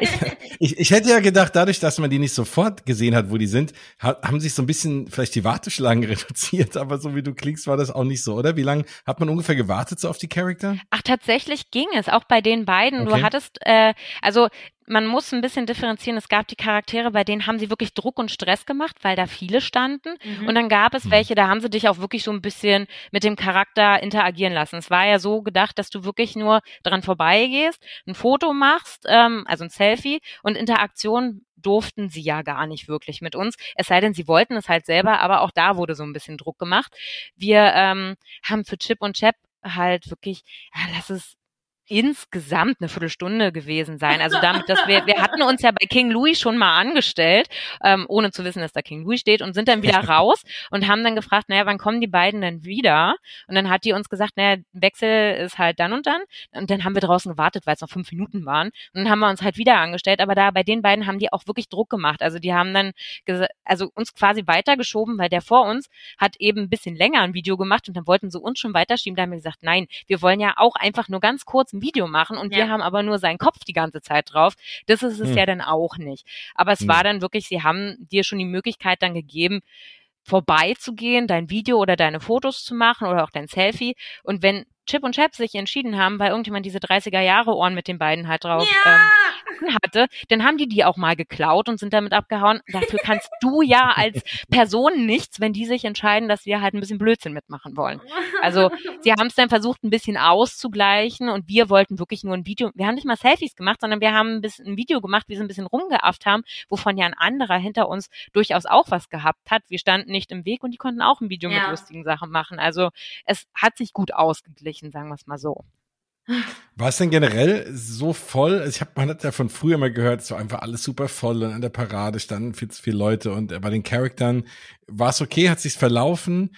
Ich, ich, ich, hätte ja gedacht, dadurch, dass man die nicht sofort gesehen hat, wo die sind, haben sich so ein bisschen vielleicht die Warteschlangen reduziert, aber so wie du klingst, war das auch nicht so, oder? Wie lange hat man ungefähr gewartet so auf die Charakter? Ach, tatsächlich ging es, auch bei den beiden. Okay. Du hattest, äh, also man muss ein bisschen differenzieren. Es gab die Charaktere, bei denen haben sie wirklich Druck und Stress gemacht, weil da viele standen. Mhm. Und dann gab es mhm. welche, da haben sie dich auch wirklich so ein bisschen mit dem Charakter interagieren lassen. Es war ja so gedacht, dass du wirklich nur dran vorbeigehst, ein Foto machst, ähm, also ein Selfie und Interaktion durften sie ja gar nicht wirklich mit uns. Es sei denn, sie wollten es halt selber, aber auch da wurde so ein bisschen Druck gemacht. Wir ähm, haben für Chip und Chap halt wirklich, ja, lass es insgesamt eine Viertelstunde gewesen sein. Also damit, dass wir, wir hatten uns ja bei King Louis schon mal angestellt, ähm, ohne zu wissen, dass da King Louis steht und sind dann wieder raus und haben dann gefragt, naja, wann kommen die beiden denn wieder? Und dann hat die uns gesagt, naja, Wechsel ist halt dann und dann. Und dann haben wir draußen gewartet, weil es noch fünf Minuten waren. Und dann haben wir uns halt wieder angestellt. Aber da bei den beiden haben die auch wirklich Druck gemacht. Also die haben dann also uns quasi weitergeschoben, weil der vor uns hat eben ein bisschen länger ein Video gemacht und dann wollten sie uns schon weiterschieben. Da haben wir gesagt, nein, wir wollen ja auch einfach nur ganz kurz Video machen und ja. wir haben aber nur seinen Kopf die ganze Zeit drauf. Das ist es hm. ja dann auch nicht. Aber es hm. war dann wirklich, sie haben dir schon die Möglichkeit dann gegeben, vorbeizugehen, dein Video oder deine Fotos zu machen oder auch dein Selfie. Und wenn Chip und Chap sich entschieden haben, weil irgendjemand diese 30er Jahre Ohren mit den beiden halt drauf ja! ähm, hatte, dann haben die die auch mal geklaut und sind damit abgehauen. Dafür kannst du ja als Person nichts, wenn die sich entscheiden, dass wir halt ein bisschen Blödsinn mitmachen wollen. Also sie haben es dann versucht, ein bisschen auszugleichen und wir wollten wirklich nur ein Video. Wir haben nicht mal Selfies gemacht, sondern wir haben ein, bisschen, ein Video gemacht, wie sie ein bisschen rumgeafft haben, wovon ja ein anderer hinter uns durchaus auch was gehabt hat. Wir standen nicht im Weg und die konnten auch ein Video ja. mit lustigen Sachen machen. Also es hat sich gut ausgeglichen erreichen, sagen wir es mal so. War es denn generell so voll? Also ich habe, man hat ja von früher mal gehört, es war einfach alles super voll und an der Parade standen viel zu viele Leute und bei den Charaktern war es okay, hat sich's verlaufen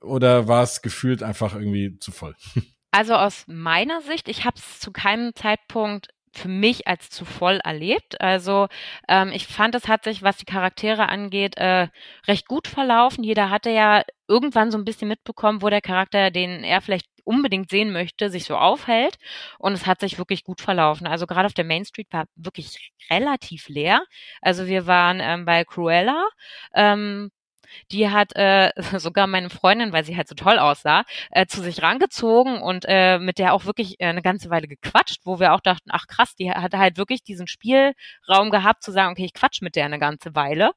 oder war es gefühlt einfach irgendwie zu voll? Also aus meiner Sicht, ich habe es zu keinem Zeitpunkt für mich als zu voll erlebt. Also ähm, ich fand, es hat sich, was die Charaktere angeht, äh, recht gut verlaufen. Jeder hatte ja irgendwann so ein bisschen mitbekommen, wo der Charakter, den er vielleicht unbedingt sehen möchte, sich so aufhält. Und es hat sich wirklich gut verlaufen. Also gerade auf der Main Street war wirklich relativ leer. Also wir waren ähm, bei Cruella. Ähm, die hat äh, sogar meine Freundin, weil sie halt so toll aussah, äh, zu sich rangezogen und äh, mit der auch wirklich äh, eine ganze Weile gequatscht, wo wir auch dachten, ach krass, die hat halt wirklich diesen Spielraum gehabt, zu sagen, okay, ich quatsch mit der eine ganze Weile.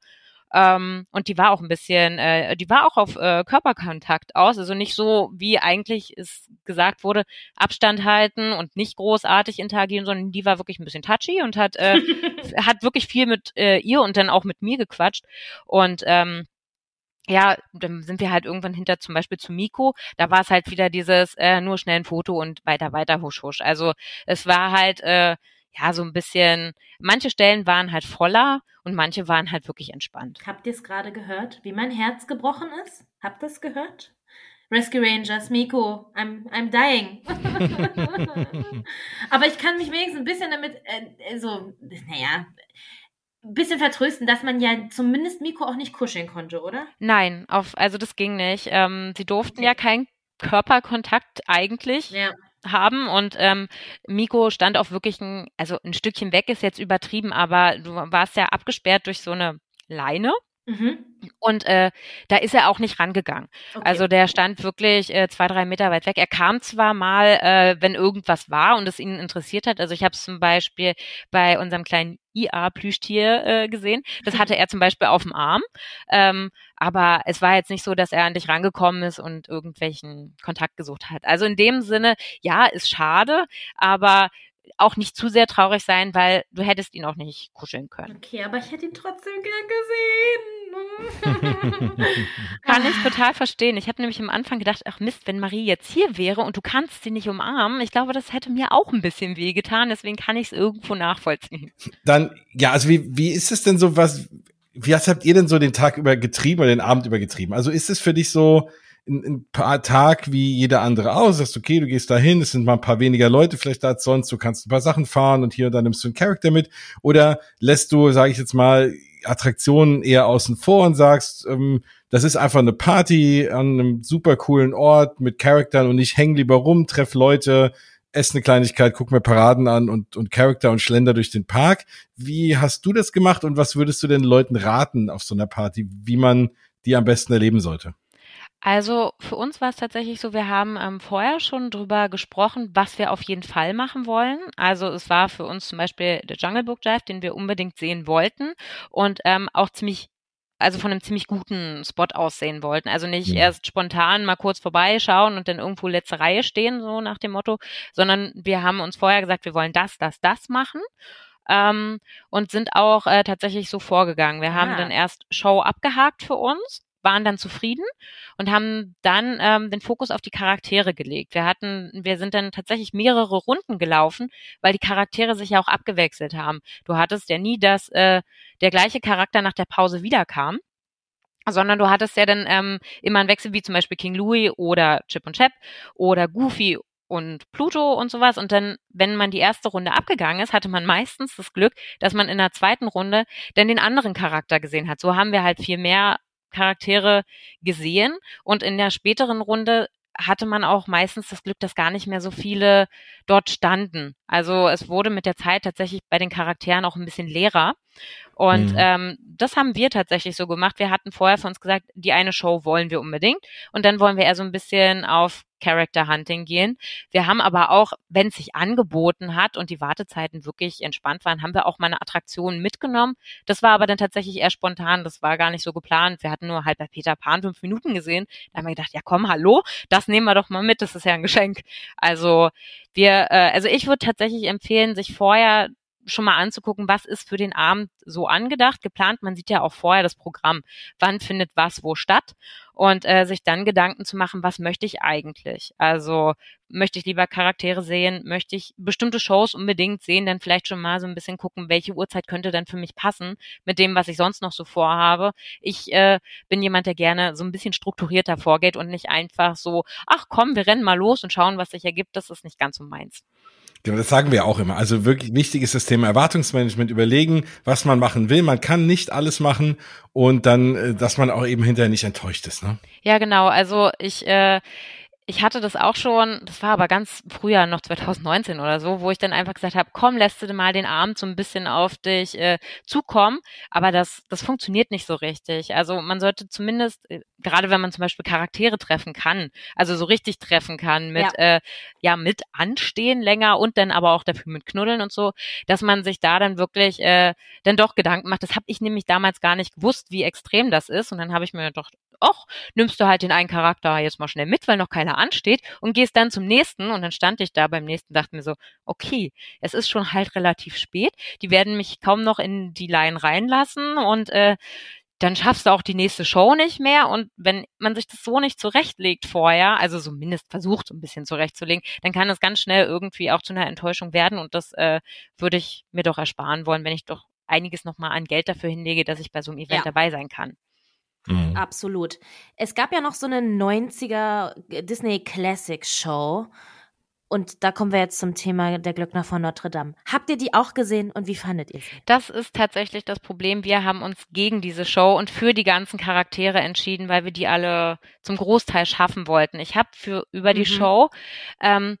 Ähm, und die war auch ein bisschen, äh, die war auch auf äh, Körperkontakt aus, also nicht so, wie eigentlich es gesagt wurde, Abstand halten und nicht großartig interagieren, sondern die war wirklich ein bisschen touchy und hat, äh, hat wirklich viel mit äh, ihr und dann auch mit mir gequatscht. Und ähm, ja, dann sind wir halt irgendwann hinter zum Beispiel zu Miko. Da war es halt wieder dieses äh, nur schnell ein Foto und weiter, weiter, husch, husch. Also es war halt äh, ja so ein bisschen. Manche Stellen waren halt voller und manche waren halt wirklich entspannt. Habt ihr es gerade gehört, wie mein Herz gebrochen ist? Habt ihr es gehört? Rescue Rangers, Miko, I'm, I'm dying. Aber ich kann mich wenigstens ein bisschen damit, äh, so, naja, ein bisschen vertrösten, dass man ja zumindest Miko auch nicht kuscheln konnte, oder? Nein, auf, also das ging nicht. Ähm, sie durften ja keinen Körperkontakt eigentlich. Ja haben und ähm, Miko stand auch wirklich ein, also ein Stückchen weg ist jetzt übertrieben, aber du warst ja abgesperrt durch so eine Leine. Mhm. Und äh, da ist er auch nicht rangegangen. Okay. Also der stand wirklich äh, zwei, drei Meter weit weg. Er kam zwar mal, äh, wenn irgendwas war und es ihn interessiert hat. Also ich habe es zum Beispiel bei unserem kleinen IA-Plüschtier äh, gesehen. Das hatte er zum Beispiel auf dem Arm. Ähm, aber es war jetzt nicht so, dass er an dich rangekommen ist und irgendwelchen Kontakt gesucht hat. Also in dem Sinne, ja, ist schade, aber auch nicht zu sehr traurig sein, weil du hättest ihn auch nicht kuscheln können. Okay, aber ich hätte ihn trotzdem gern gesehen. Kann ich total verstehen. Ich habe nämlich am Anfang gedacht, ach Mist, wenn Marie jetzt hier wäre und du kannst sie nicht umarmen, ich glaube, das hätte mir auch ein bisschen wehgetan. Deswegen kann ich es irgendwo nachvollziehen. Dann, ja, also wie, wie ist es denn so, was, wie habt ihr denn so den Tag über getrieben oder den Abend über getrieben? Also ist es für dich so, ein, ein paar Tag wie jeder andere aus, sagst, okay, du gehst da hin, es sind mal ein paar weniger Leute vielleicht da als sonst, du kannst ein paar Sachen fahren und hier und da nimmst du einen Charakter mit oder lässt du, sage ich jetzt mal, Attraktionen eher außen vor und sagst, ähm, das ist einfach eine Party an einem super coolen Ort mit Charaktern und ich häng lieber rum, treff Leute, esse eine Kleinigkeit, guck mir Paraden an und, und Charakter und schlender durch den Park. Wie hast du das gemacht und was würdest du den Leuten raten auf so einer Party, wie man die am besten erleben sollte? Also für uns war es tatsächlich so, wir haben ähm, vorher schon drüber gesprochen, was wir auf jeden Fall machen wollen. Also es war für uns zum Beispiel der Jungle Book Drive, den wir unbedingt sehen wollten und ähm, auch ziemlich also von einem ziemlich guten Spot aussehen wollten. Also nicht ja. erst spontan mal kurz vorbeischauen und dann irgendwo letzte Reihe stehen, so nach dem Motto, sondern wir haben uns vorher gesagt, wir wollen das, das, das machen. Ähm, und sind auch äh, tatsächlich so vorgegangen. Wir haben ah. dann erst Show abgehakt für uns waren dann zufrieden und haben dann ähm, den Fokus auf die Charaktere gelegt. Wir hatten, wir sind dann tatsächlich mehrere Runden gelaufen, weil die Charaktere sich ja auch abgewechselt haben. Du hattest ja nie, dass äh, der gleiche Charakter nach der Pause wiederkam sondern du hattest ja dann ähm, immer einen Wechsel wie zum Beispiel King Louis oder Chip und Chap oder Goofy und Pluto und sowas. Und dann, wenn man die erste Runde abgegangen ist, hatte man meistens das Glück, dass man in der zweiten Runde dann den anderen Charakter gesehen hat. So haben wir halt viel mehr Charaktere gesehen und in der späteren Runde hatte man auch meistens das Glück, dass gar nicht mehr so viele dort standen. Also es wurde mit der Zeit tatsächlich bei den Charakteren auch ein bisschen leerer. Und mhm. ähm, das haben wir tatsächlich so gemacht. Wir hatten vorher für uns gesagt, die eine Show wollen wir unbedingt. Und dann wollen wir eher so ein bisschen auf Character Hunting gehen. Wir haben aber auch, wenn es sich angeboten hat und die Wartezeiten wirklich entspannt waren, haben wir auch mal eine Attraktion mitgenommen. Das war aber dann tatsächlich eher spontan. Das war gar nicht so geplant. Wir hatten nur halt bei Peter Pan fünf Minuten gesehen. Da haben wir gedacht, ja komm, hallo, das nehmen wir doch mal mit. Das ist ja ein Geschenk. Also wir, äh, also ich würde tatsächlich empfehlen, sich vorher schon mal anzugucken, was ist für den Abend so angedacht, geplant. Man sieht ja auch vorher das Programm, wann findet was wo statt und äh, sich dann Gedanken zu machen, was möchte ich eigentlich? Also möchte ich lieber Charaktere sehen, möchte ich bestimmte Shows unbedingt sehen, dann vielleicht schon mal so ein bisschen gucken, welche Uhrzeit könnte dann für mich passen mit dem, was ich sonst noch so vorhabe. Ich äh, bin jemand, der gerne so ein bisschen strukturierter vorgeht und nicht einfach so, ach komm, wir rennen mal los und schauen, was sich ergibt. Das ist nicht ganz so meins. Genau, das sagen wir auch immer. Also wirklich wichtig ist das Thema Erwartungsmanagement, überlegen, was man machen will. Man kann nicht alles machen und dann, äh, dass man auch eben hinterher nicht enttäuscht ist. Ne? Ja, genau. Also ich äh, ich hatte das auch schon, das war aber ganz früher, noch 2019 oder so, wo ich dann einfach gesagt habe, komm, lässt du mal den Abend so ein bisschen auf dich äh, zukommen. Aber das, das funktioniert nicht so richtig. Also man sollte zumindest, äh, gerade wenn man zum Beispiel Charaktere treffen kann, also so richtig treffen kann, mit ja. Äh, ja mit anstehen länger und dann aber auch dafür mit knuddeln und so, dass man sich da dann wirklich äh, dann doch Gedanken macht. Das habe ich nämlich damals gar nicht gewusst, wie extrem das ist. Und dann habe ich mir doch ach, nimmst du halt den einen Charakter jetzt mal schnell mit, weil noch keiner ansteht und gehst dann zum nächsten und dann stand ich da beim nächsten, dachte mir so, okay, es ist schon halt relativ spät, die werden mich kaum noch in die Line reinlassen und äh, dann schaffst du auch die nächste Show nicht mehr. Und wenn man sich das so nicht zurechtlegt vorher, also zumindest versucht, so ein bisschen zurechtzulegen, dann kann es ganz schnell irgendwie auch zu einer Enttäuschung werden. Und das äh, würde ich mir doch ersparen wollen, wenn ich doch einiges nochmal an Geld dafür hinlege, dass ich bei so einem Event ja. dabei sein kann. Mhm. Absolut. Es gab ja noch so eine 90er Disney Classic Show. Und da kommen wir jetzt zum Thema der Glöckner von Notre Dame. Habt ihr die auch gesehen und wie fandet ihr sie? Das ist tatsächlich das Problem. Wir haben uns gegen diese Show und für die ganzen Charaktere entschieden, weil wir die alle zum Großteil schaffen wollten. Ich habe für über die mhm. Show ähm,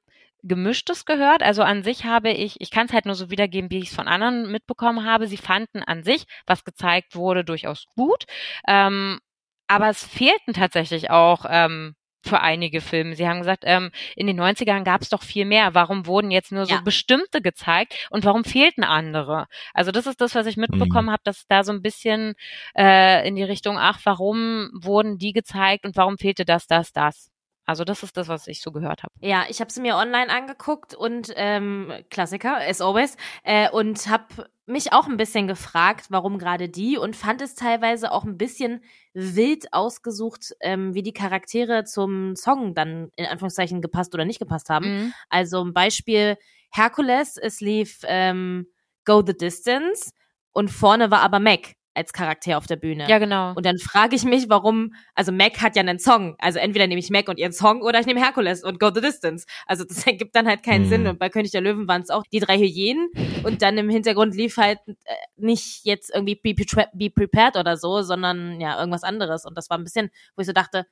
Gemischtes gehört. Also an sich habe ich, ich kann es halt nur so wiedergeben, wie ich es von anderen mitbekommen habe. Sie fanden an sich, was gezeigt wurde, durchaus gut. Ähm, aber es fehlten tatsächlich auch ähm, für einige Filme. Sie haben gesagt, ähm, in den 90ern gab es doch viel mehr. Warum wurden jetzt nur so ja. bestimmte gezeigt und warum fehlten andere? Also das ist das, was ich mitbekommen mhm. habe, dass da so ein bisschen äh, in die Richtung, ach, warum wurden die gezeigt und warum fehlte das, das, das? Also das ist das, was ich so gehört habe. Ja, ich habe sie mir online angeguckt und ähm, Klassiker, as always, äh, und habe mich auch ein bisschen gefragt, warum gerade die und fand es teilweise auch ein bisschen wild ausgesucht, ähm, wie die Charaktere zum Song dann in Anführungszeichen gepasst oder nicht gepasst haben. Mhm. Also ein Beispiel Hercules, es lief ähm, Go the Distance und vorne war aber Mac als Charakter auf der Bühne. Ja, genau. Und dann frage ich mich, warum, also Mac hat ja einen Song. Also entweder nehme ich Mac und ihren Song oder ich nehme Herkules und Go the Distance. Also das ergibt dann halt keinen mhm. Sinn. Und bei König der Löwen waren es auch die drei Hyänen und dann im Hintergrund lief halt äh, nicht jetzt irgendwie be, be Prepared oder so, sondern ja, irgendwas anderes. Und das war ein bisschen, wo ich so dachte,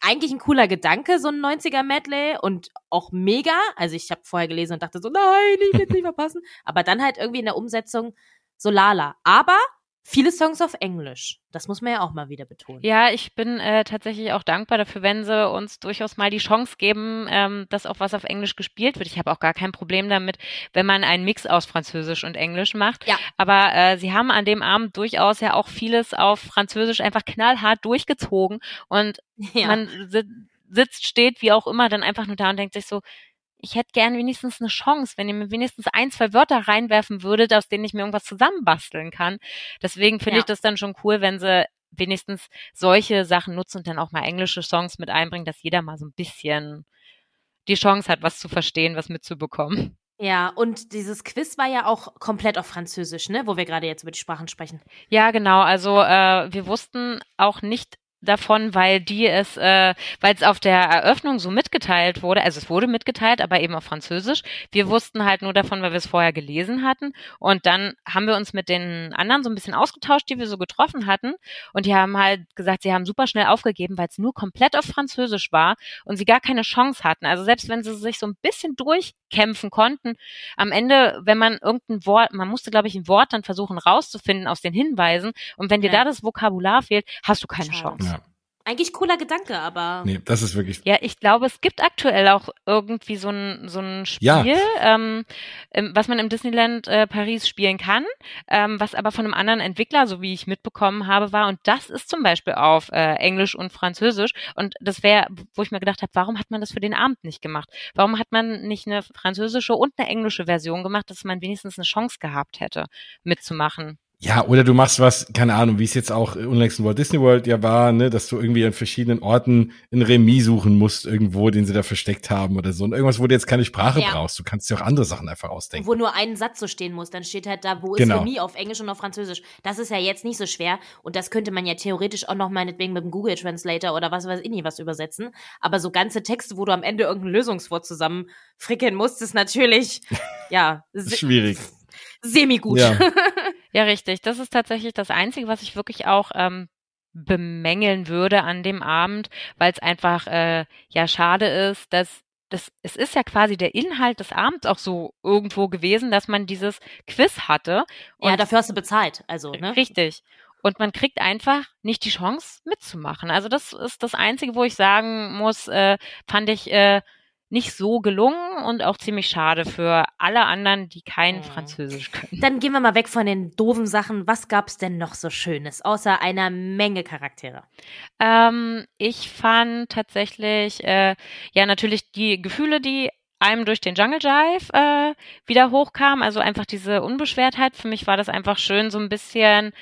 eigentlich ein cooler Gedanke, so ein 90er-Medley und auch mega. Also ich habe vorher gelesen und dachte so, nein, ich will es nicht verpassen. Aber dann halt irgendwie in der Umsetzung so lala. Aber viele Songs auf Englisch. Das muss man ja auch mal wieder betonen. Ja, ich bin äh, tatsächlich auch dankbar dafür, wenn sie uns durchaus mal die Chance geben, ähm, dass auch was auf Englisch gespielt wird. Ich habe auch gar kein Problem damit, wenn man einen Mix aus Französisch und Englisch macht. Ja. Aber äh, sie haben an dem Abend durchaus ja auch vieles auf Französisch einfach knallhart durchgezogen und ja. man sitzt, steht, wie auch immer, dann einfach nur da und denkt sich so, ich hätte gern wenigstens eine Chance, wenn ihr mir wenigstens ein, zwei Wörter reinwerfen würdet, aus denen ich mir irgendwas zusammenbasteln kann. Deswegen finde ja. ich das dann schon cool, wenn sie wenigstens solche Sachen nutzen und dann auch mal englische Songs mit einbringen, dass jeder mal so ein bisschen die Chance hat, was zu verstehen, was mitzubekommen. Ja, und dieses Quiz war ja auch komplett auf Französisch, ne? Wo wir gerade jetzt über die Sprachen sprechen. Ja, genau. Also äh, wir wussten auch nicht davon, weil die es, äh, weil es auf der Eröffnung so mitgeteilt wurde. Also es wurde mitgeteilt, aber eben auf Französisch. Wir wussten halt nur davon, weil wir es vorher gelesen hatten. Und dann haben wir uns mit den anderen so ein bisschen ausgetauscht, die wir so getroffen hatten. Und die haben halt gesagt, sie haben super schnell aufgegeben, weil es nur komplett auf Französisch war und sie gar keine Chance hatten. Also selbst wenn sie sich so ein bisschen durchkämpfen konnten, am Ende, wenn man irgendein Wort, man musste, glaube ich, ein Wort dann versuchen rauszufinden aus den Hinweisen. Und wenn dir ja. da das Vokabular fehlt, hast du keine Schade. Chance. Ja. Eigentlich cooler Gedanke, aber. Nee, das ist wirklich. Ja, ich glaube, es gibt aktuell auch irgendwie so ein, so ein Spiel, ja. ähm, was man im Disneyland äh, Paris spielen kann, ähm, was aber von einem anderen Entwickler, so wie ich mitbekommen habe, war. Und das ist zum Beispiel auf äh, Englisch und Französisch. Und das wäre, wo ich mir gedacht habe, warum hat man das für den Abend nicht gemacht? Warum hat man nicht eine französische und eine englische Version gemacht, dass man wenigstens eine Chance gehabt hätte, mitzumachen? Ja, oder du machst was, keine Ahnung, wie es jetzt auch unlängst in Walt Disney World ja war, ne, dass du irgendwie an verschiedenen Orten ein Remis suchen musst, irgendwo, den sie da versteckt haben oder so. Und irgendwas, wo du jetzt keine Sprache ja. brauchst. Du kannst dir auch andere Sachen einfach ausdenken. Wo nur ein Satz so stehen muss, dann steht halt da, wo ist genau. Remis auf Englisch und auf Französisch. Das ist ja jetzt nicht so schwer. Und das könnte man ja theoretisch auch noch meinetwegen mit dem Google Translator oder was weiß ich nicht was übersetzen. Aber so ganze Texte, wo du am Ende irgendein Lösungswort zusammen fricken musst, ist natürlich, ja. Schwierig. Semi-gut. Ja. Ja, richtig. Das ist tatsächlich das Einzige, was ich wirklich auch ähm, bemängeln würde an dem Abend, weil es einfach äh, ja schade ist, dass das, es ist ja quasi der Inhalt des Abends auch so irgendwo gewesen, dass man dieses Quiz hatte. ja, dafür hast du bezahlt, also, ne? Richtig. Und man kriegt einfach nicht die Chance mitzumachen. Also das ist das Einzige, wo ich sagen muss, äh, fand ich äh, nicht so gelungen und auch ziemlich schade für alle anderen, die kein mhm. Französisch können. Dann gehen wir mal weg von den doofen Sachen. Was gab's denn noch so Schönes, außer einer Menge Charaktere? Ähm, ich fand tatsächlich, äh, ja, natürlich die Gefühle, die einem durch den Jungle Jive äh, wieder hochkamen. Also einfach diese Unbeschwertheit. Für mich war das einfach schön, so ein bisschen,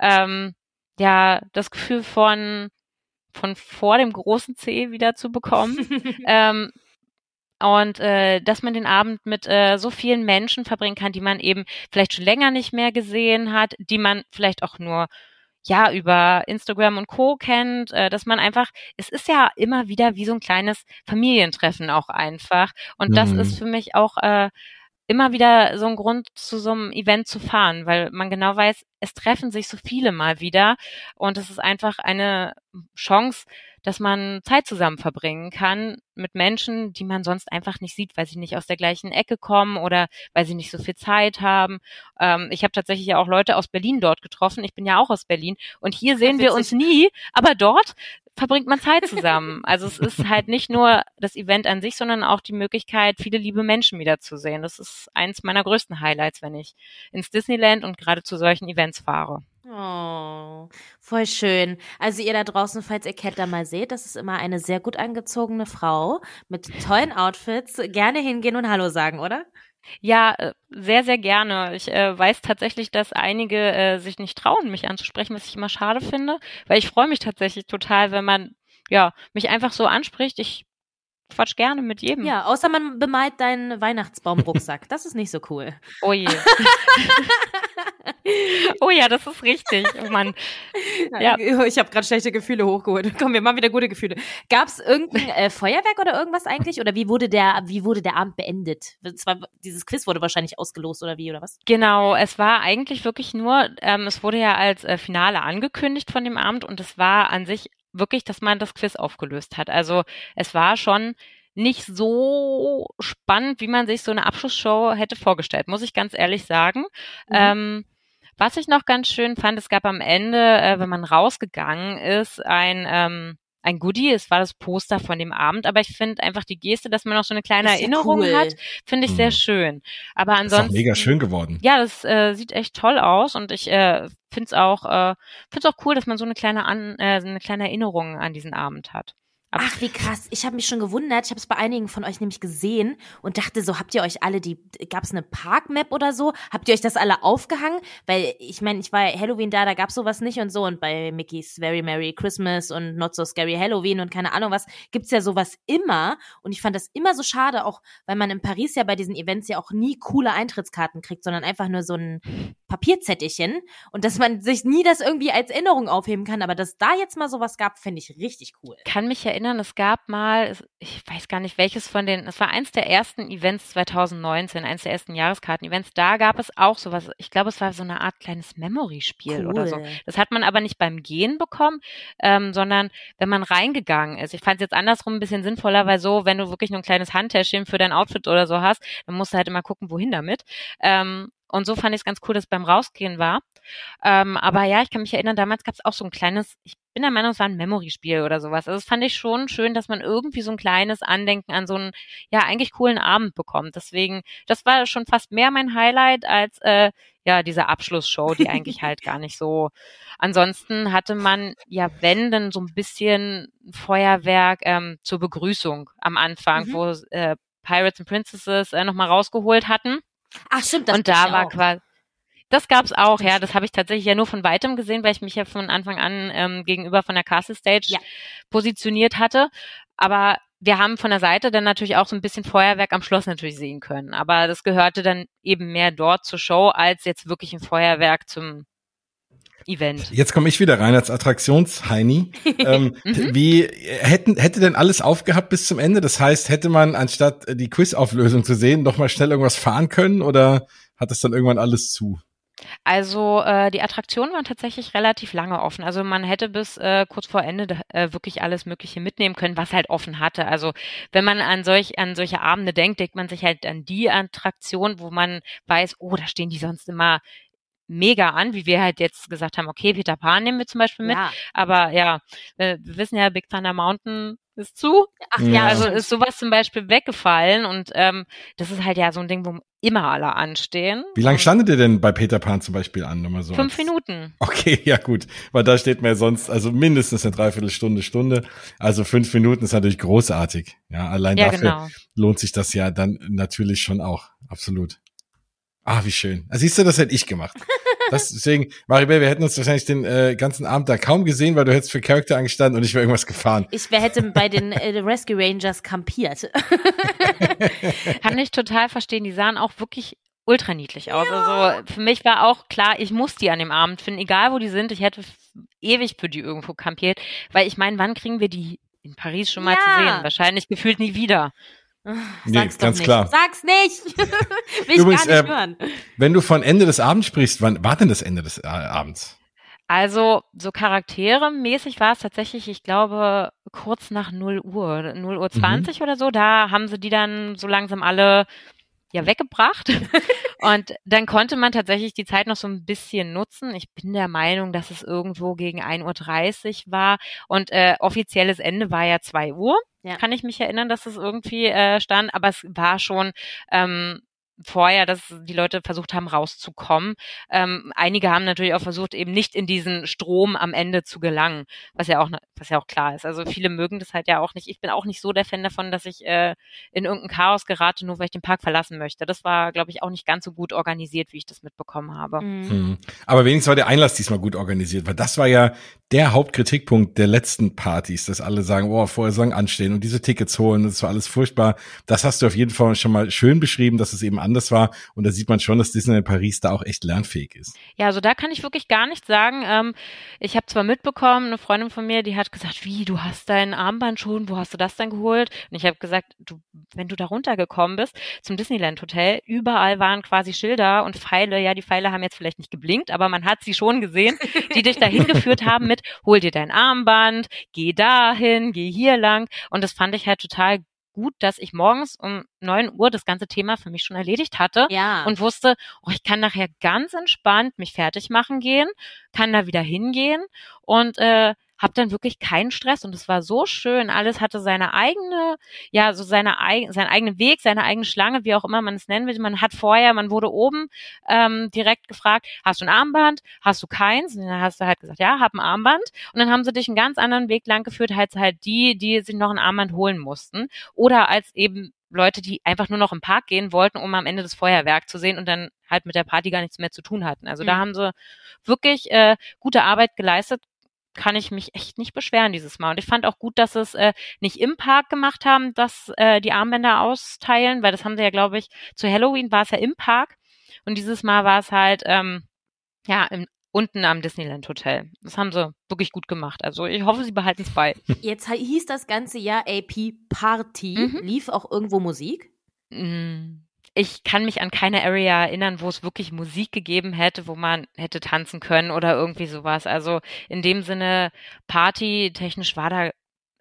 ähm, ja, das Gefühl von von vor dem großen C wieder zu bekommen. ähm, und äh, dass man den Abend mit äh, so vielen Menschen verbringen kann, die man eben vielleicht schon länger nicht mehr gesehen hat, die man vielleicht auch nur ja über Instagram und Co kennt, äh, dass man einfach, es ist ja immer wieder wie so ein kleines Familientreffen auch einfach. Und mhm. das ist für mich auch äh, immer wieder so ein Grund, zu so einem Event zu fahren, weil man genau weiß, es treffen sich so viele mal wieder und es ist einfach eine Chance, dass man Zeit zusammen verbringen kann mit Menschen, die man sonst einfach nicht sieht, weil sie nicht aus der gleichen Ecke kommen oder weil sie nicht so viel Zeit haben. Ähm, ich habe tatsächlich ja auch Leute aus Berlin dort getroffen. Ich bin ja auch aus Berlin und hier sehen wir uns nie, aber dort verbringt man Zeit zusammen. Also es ist halt nicht nur das Event an sich, sondern auch die Möglichkeit, viele liebe Menschen wiederzusehen. Das ist eins meiner größten Highlights, wenn ich ins Disneyland und gerade zu solchen Events fahre. Oh, voll schön. Also ihr da draußen, falls ihr Cat da mal seht, das ist immer eine sehr gut angezogene Frau mit tollen Outfits. Gerne hingehen und Hallo sagen, oder? Ja, äh, sehr, sehr gerne. Ich äh, weiß tatsächlich, dass einige äh, sich nicht trauen, mich anzusprechen, was ich immer schade finde, weil ich freue mich tatsächlich total, wenn man ja mich einfach so anspricht. Ich quatsch gerne mit jedem. Ja, außer man bemalt deinen Weihnachtsbaumrucksack. Das ist nicht so cool. Oh je. oh ja, das ist richtig. Oh Mann. Ja. Ich habe gerade schlechte Gefühle hochgeholt. Komm, wir machen wieder gute Gefühle. Gab es irgendein äh, Feuerwerk oder irgendwas eigentlich? Oder wie wurde der, wie wurde der Abend beendet? Zwar, dieses Quiz wurde wahrscheinlich ausgelost oder wie oder was? Genau, es war eigentlich wirklich nur, ähm, es wurde ja als äh, Finale angekündigt von dem Abend und es war an sich wirklich, dass man das Quiz aufgelöst hat. Also es war schon nicht so spannend, wie man sich so eine Abschlussshow hätte vorgestellt, muss ich ganz ehrlich sagen. Mhm. Ähm, Was ich noch ganz schön fand, es gab am Ende, äh, wenn man rausgegangen ist, ein ähm, ein Goodie. Es war das Poster von dem Abend, aber ich finde einfach die Geste, dass man noch so eine kleine ist Erinnerung cool. hat, finde ich mhm. sehr schön. Aber ansonsten. Ist auch mega schön geworden. Ja, das äh, sieht echt toll aus und ich äh, finde es auch, äh, find's auch cool, dass man so eine kleine, an, äh, eine kleine Erinnerung an diesen Abend hat. Ach, wie krass. Ich habe mich schon gewundert. Ich habe es bei einigen von euch nämlich gesehen und dachte so, habt ihr euch alle die, gab es eine Parkmap oder so? Habt ihr euch das alle aufgehangen? Weil ich meine, ich war Halloween da, da gab's sowas nicht und so. Und bei Mickey's Very Merry Christmas und Not So Scary Halloween und keine Ahnung was, gibt's ja sowas immer. Und ich fand das immer so schade, auch weil man in Paris ja bei diesen Events ja auch nie coole Eintrittskarten kriegt, sondern einfach nur so ein Papierzettelchen. Und dass man sich nie das irgendwie als Erinnerung aufheben kann. Aber dass da jetzt mal sowas gab, finde ich richtig cool. Kann mich erinnern erinnern, es gab mal, ich weiß gar nicht welches von den, es war eins der ersten Events 2019, eins der ersten Jahreskarten-Events, da gab es auch sowas, ich glaube, es war so eine Art kleines Memory-Spiel cool. oder so. Das hat man aber nicht beim Gehen bekommen, ähm, sondern wenn man reingegangen ist. Ich fand es jetzt andersrum ein bisschen sinnvoller, weil so, wenn du wirklich nur ein kleines Handtäschchen für dein Outfit oder so hast, dann musst du halt immer gucken, wohin damit. Ähm, und so fand ich es ganz cool, dass es beim Rausgehen war. Ähm, aber ja, ich kann mich erinnern, damals gab es auch so ein kleines, ich bin der Meinung, es war ein Memory-Spiel oder sowas. Also das fand ich schon schön, dass man irgendwie so ein kleines Andenken an so einen, ja, eigentlich coolen Abend bekommt. Deswegen, das war schon fast mehr mein Highlight als äh, ja, diese Abschlussshow, die eigentlich halt gar nicht so. Ansonsten hatte man ja, wenn, dann so ein bisschen Feuerwerk ähm, zur Begrüßung am Anfang, mhm. wo äh, Pirates and Princesses äh, nochmal rausgeholt hatten. Ach stimmt, das Und da war quasi das gab's auch, ja. Das habe ich tatsächlich ja nur von weitem gesehen, weil ich mich ja von Anfang an ähm, gegenüber von der Castle Stage ja. positioniert hatte. Aber wir haben von der Seite dann natürlich auch so ein bisschen Feuerwerk am Schloss natürlich sehen können. Aber das gehörte dann eben mehr dort zur Show als jetzt wirklich ein Feuerwerk zum Event. Jetzt komme ich wieder rein als Attraktionsheini. ähm, mhm. Wie hätten hätte denn alles aufgehabt bis zum Ende? Das heißt, hätte man anstatt die Quizauflösung zu sehen, noch mal schnell irgendwas fahren können oder hat es dann irgendwann alles zu? Also äh, die Attraktionen waren tatsächlich relativ lange offen. Also man hätte bis äh, kurz vor Ende äh, wirklich alles Mögliche mitnehmen können, was halt offen hatte. Also wenn man an solch an solche Abende denkt, denkt man sich halt an die Attraktion, wo man weiß, oh, da stehen die sonst immer mega an, wie wir halt jetzt gesagt haben, okay, Peter Pan nehmen wir zum Beispiel mit. Ja. Aber ja, wir wissen ja, Big Thunder Mountain ist zu. Ach ja, also ist sowas zum Beispiel weggefallen und ähm, das ist halt ja so ein Ding, wo immer alle anstehen. Wie lange standet ihr denn bei Peter Pan zum Beispiel an? Nur so fünf als... Minuten. Okay, ja gut, weil da steht mir sonst also mindestens eine Dreiviertelstunde, Stunde. Also fünf Minuten ist natürlich großartig. Ja, allein ja, dafür genau. lohnt sich das ja dann natürlich schon auch. Absolut. Ah, wie schön. Also siehst du, das hätte ich gemacht. Das, deswegen, Maribel, wir hätten uns wahrscheinlich den äh, ganzen Abend da kaum gesehen, weil du hättest für Charakter angestanden und ich wäre irgendwas gefahren. Ich wär, hätte bei den äh, Rescue Rangers kampiert. Kann ich total verstehen. Die sahen auch wirklich ultra niedlich aus. Ja. Also für mich war auch klar, ich muss die an dem Abend finden, egal wo die sind. Ich hätte ewig für die irgendwo kampiert, weil ich meine, wann kriegen wir die in Paris schon mal ja. zu sehen? Wahrscheinlich gefühlt nie wieder. Nee, Sag's ganz klar. Sag's nicht. Will Übrigens, ich gar nicht äh, hören. Wenn du von Ende des Abends sprichst, wann war denn das Ende des äh, Abends? Also, so charakteremäßig war es tatsächlich, ich glaube, kurz nach 0 Uhr, 0 Uhr 20 mhm. oder so. Da haben sie die dann so langsam alle ja weggebracht. und dann konnte man tatsächlich die Zeit noch so ein bisschen nutzen. Ich bin der Meinung, dass es irgendwo gegen 1.30 Uhr war. Und äh, offizielles Ende war ja 2 Uhr. Ja. Kann ich mich erinnern, dass es irgendwie äh, stand, aber es war schon ähm, vorher, dass die Leute versucht haben, rauszukommen. Ähm, einige haben natürlich auch versucht, eben nicht in diesen Strom am Ende zu gelangen, was ja auch, was ja auch klar ist. Also viele mögen das halt ja auch nicht. Ich bin auch nicht so der Fan davon, dass ich äh, in irgendein Chaos gerate, nur weil ich den Park verlassen möchte. Das war, glaube ich, auch nicht ganz so gut organisiert, wie ich das mitbekommen habe. Mhm. mhm. Aber wenigstens war der Einlass diesmal gut organisiert, weil das war ja der Hauptkritikpunkt der letzten Partys, dass alle sagen, oh, vorher sollen anstehen und diese Tickets holen, das war alles furchtbar. Das hast du auf jeden Fall schon mal schön beschrieben, dass es eben anders war. Und da sieht man schon, dass Disneyland Paris da auch echt lernfähig ist. Ja, also da kann ich wirklich gar nichts sagen. Ähm, ich habe zwar mitbekommen, eine Freundin von mir, die hat gesagt, wie, du hast dein Armband schon, wo hast du das denn geholt? Und ich habe gesagt, du, wenn du da runtergekommen bist zum Disneyland Hotel, überall waren quasi Schilder und Pfeile. Ja, die Pfeile haben jetzt vielleicht nicht geblinkt, aber man hat sie schon gesehen, die dich dahin geführt haben mit, hol dir dein Armband, geh dahin, geh hier lang. Und das fand ich halt total gut, dass ich morgens um neun Uhr das ganze Thema für mich schon erledigt hatte Ja. und wusste, oh, ich kann nachher ganz entspannt mich fertig machen gehen, kann da wieder hingehen und äh, habe dann wirklich keinen Stress und es war so schön. Alles hatte seine eigene, ja, so seine eigen, seinen eigenen Weg, seine eigene Schlange, wie auch immer man es nennen will. Man hat vorher, man wurde oben ähm, direkt gefragt, hast du ein Armband? Hast du keins? Und dann hast du halt gesagt, ja, hab ein Armband. Und dann haben sie dich einen ganz anderen Weg lang geführt, als halt die, die sich noch ein Armband holen mussten. Oder als eben Leute, die einfach nur noch im Park gehen wollten, um am Ende das Feuerwerk zu sehen und dann halt mit der Party gar nichts mehr zu tun hatten. Also da Mhm. haben sie wirklich äh, gute Arbeit geleistet. Kann ich mich echt nicht beschweren dieses Mal. Und ich fand auch gut, dass es äh, nicht im Park gemacht haben, dass äh, die Armbänder austeilen, weil das haben sie ja, glaube ich, zu Halloween war es ja im Park. Und dieses Mal war es halt, ähm, ja, im, unten am Disneyland Hotel. Das haben sie wirklich gut gemacht. Also ich hoffe, sie behalten es bei. Jetzt hieß das ganze Jahr AP Party. Mhm. Lief auch irgendwo Musik? Mm, Ich kann mich an keine Area erinnern, wo es wirklich Musik gegeben hätte, wo man hätte tanzen können oder irgendwie sowas. Also in dem Sinne, partytechnisch war da,